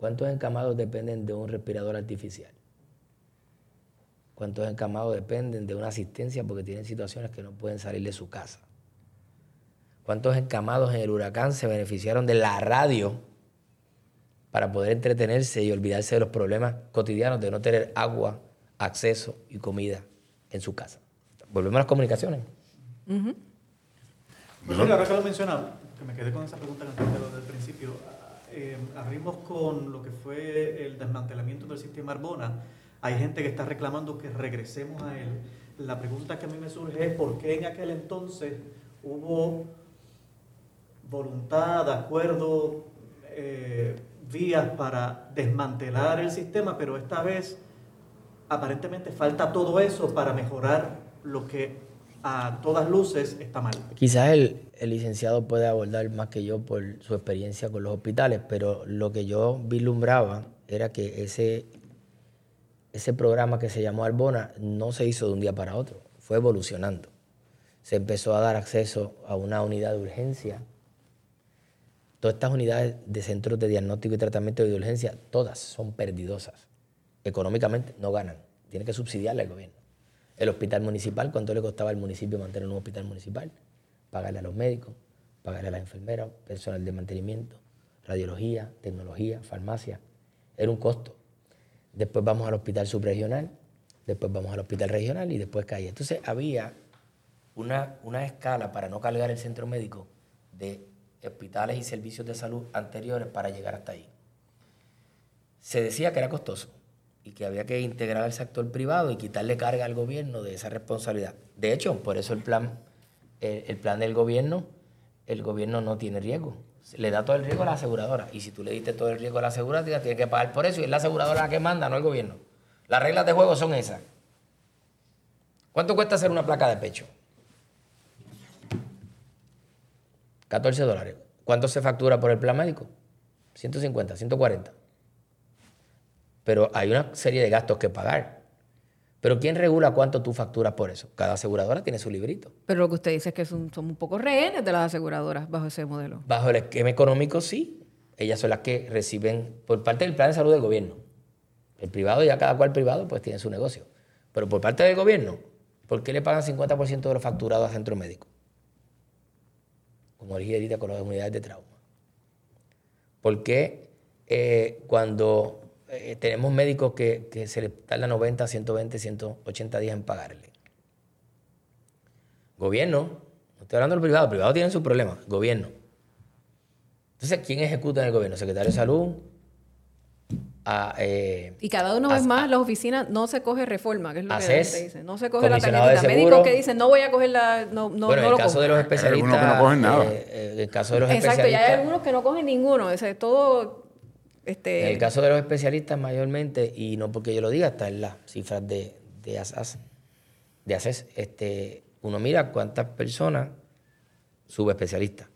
[SPEAKER 3] ¿Cuántos encamados dependen de un respirador artificial? ¿Cuántos encamados dependen de una asistencia porque tienen situaciones que no pueden salir de su casa? ¿Cuántos encamados en el huracán se beneficiaron de la radio para poder entretenerse y olvidarse de los problemas cotidianos de no tener agua, acceso y comida en su casa? Volvemos a las comunicaciones.
[SPEAKER 7] ahora que lo mencionaba, que me quedé con esa pregunta que desde el principio, eh, abrimos con lo que fue el desmantelamiento del sistema Arbona. Hay gente que está reclamando que regresemos a él. La pregunta que a mí me surge es por qué en aquel entonces hubo voluntad, acuerdo, eh, vías para desmantelar el sistema, pero esta vez aparentemente falta todo eso para mejorar lo que a todas luces está mal.
[SPEAKER 3] Quizás el, licenciado puede abordar más que yo por su experiencia con los hospitales, pero lo que yo vislumbraba era que ese, ese programa que se llamó Arbona no se hizo de un día para otro, fue evolucionando. Se empezó a dar acceso a una unidad de urgencia. Todas estas unidades de centros de diagnóstico y tratamiento de urgencia, todas son perdidosas. Económicamente no ganan, tiene que subsidiarle al gobierno. El hospital municipal, ¿cuánto le costaba al municipio mantener un hospital municipal? Pagarle a los médicos, pagarle a las enfermeras, personal de mantenimiento, radiología, tecnología, farmacia. Era un costo. Después vamos al hospital subregional, después vamos al hospital regional y después cae. Entonces había una, una escala para no cargar el centro médico de hospitales y servicios de salud anteriores para llegar hasta ahí. Se decía que era costoso y que había que integrar al sector privado y quitarle carga al gobierno de esa responsabilidad. De hecho, por eso el plan, el, plan del gobierno, el gobierno no tiene riesgo. Le da todo el riesgo a la aseguradora. Y si tú le diste todo el riesgo a la aseguradora, tiene que pagar por eso. Y es la aseguradora la que manda, no el gobierno. Las reglas de juego son esas. ¿Cuánto cuesta hacer una placa de pecho? 14 dólares. ¿Cuánto se factura por el plan médico? 150, 140 pero hay una serie de gastos que pagar. Pero ¿quién regula cuánto tú facturas por eso? Cada aseguradora tiene su librito.
[SPEAKER 2] Pero lo que usted dice es que son, un poco rehenes de las aseguradoras bajo ese modelo.
[SPEAKER 3] Bajo el esquema económico, sí. Ellas son las que reciben por parte del plan de salud del gobierno. El privado, ya cada cual privado, pues tiene su negocio. Pero por parte del gobierno, ¿por qué le pagan 50% de los facturados a centro médico? Como dije ahorita con las unidades de trauma. ¿Por qué eh, cuando eh, tenemos médicos que, se les tarda 90, 120, 180 días en pagarle. Gobierno, no estoy hablando del privado, el privado tiene sus problemas, gobierno. Entonces, ¿quién ejecuta en el gobierno? Secretario de Salud.
[SPEAKER 2] Eh, y cada una vez más, las oficinas no se coge reforma, que es lo que se dice. No se coge la tarjetita. Médicos que dicen, no voy a coger la. No, no,
[SPEAKER 3] bueno, en el caso de los especialistas.
[SPEAKER 4] Hay que no cogen nada.
[SPEAKER 3] Eh, en el caso de los
[SPEAKER 2] Exacto, y hay algunos que no cogen ninguno. es todo este,
[SPEAKER 3] en el caso de los especialistas mayormente, y no porque yo lo diga, está en las cifras de, de ASAS, de ACES, este, uno mira cuántas personas, subespecialistas,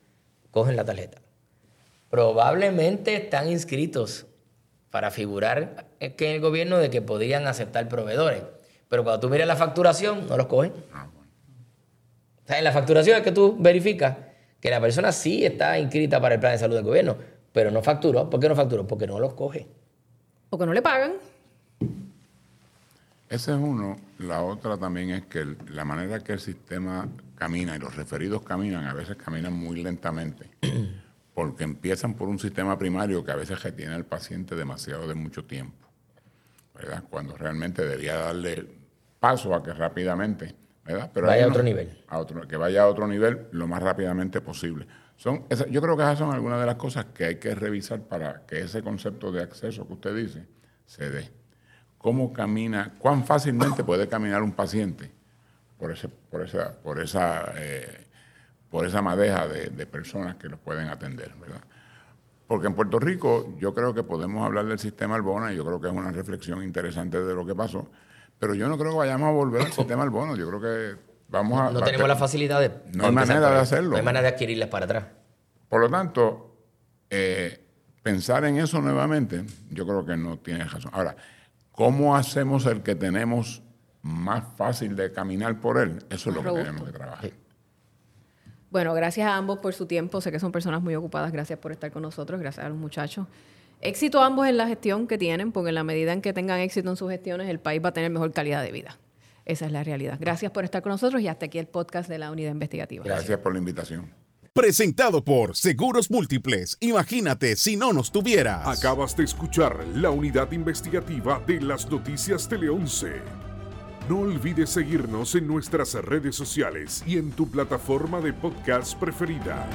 [SPEAKER 3] cogen la tarjeta. Probablemente están inscritos para figurar en el gobierno de que podrían aceptar proveedores. Pero cuando tú miras la facturación, no los cogen. Ah, o sea, en la facturación es que tú verificas que la persona sí está inscrita para el plan de salud del gobierno, pero no facturó. ¿Por qué no facturó? Porque no los coge.
[SPEAKER 2] Porque no le pagan.
[SPEAKER 4] Ese es uno. La otra también es que la manera que el sistema camina y los referidos caminan, a veces caminan muy lentamente, [CLEARS THROAT] porque empiezan por un sistema primario que a veces retiene al paciente demasiado de mucho tiempo, ¿verdad? Cuando realmente debería darle paso a que rápidamente, ¿verdad?
[SPEAKER 3] Pero vaya a otro nivel.
[SPEAKER 4] A otro, que vaya a otro nivel lo más rápidamente posible. Son, yo creo que esas son algunas de las cosas que hay que revisar para que ese concepto de acceso que usted dice se dé. ¿Cómo camina, cuán fácilmente puede caminar un paciente por, ese, por esa, por esa, eh, por esa madeja de, de, personas que los pueden atender, ¿verdad? Porque en Puerto Rico yo creo que podemos hablar del sistema Albona y yo creo que es una reflexión interesante de lo que pasó, pero yo no creo que vayamos a volver al [LAUGHS] sistema Albona, yo creo que
[SPEAKER 3] no, tenemos la facilidad de...
[SPEAKER 4] No hay manera de hacerlo.
[SPEAKER 3] No hay manera de adquirirlas para atrás.
[SPEAKER 4] Por lo tanto, eh, pensar en eso nuevamente, yo creo que no tiene razón. Ahora, ¿cómo hacemos el que tenemos más fácil de caminar por él? Eso es lo que tenemos que trabajar.
[SPEAKER 2] Bueno, gracias a ambos por su tiempo. Sé que son personas muy ocupadas. Gracias por estar con nosotros. Gracias a los muchachos. Éxito ambos en la gestión que tienen, porque en la medida en que tengan éxito en sus gestiones, el país va a tener mejor calidad de vida. Esa es la realidad. Gracias por estar con nosotros y hasta aquí el podcast de la unidad investigativa.
[SPEAKER 4] Gracias por la invitación.
[SPEAKER 1] Presentado por Seguros Múltiples. Imagínate si no nos tuvieras. Acabas de escuchar la unidad investigativa de las noticias Tele 11. No olvides seguirnos en nuestras redes sociales y en tu plataforma de podcast preferida.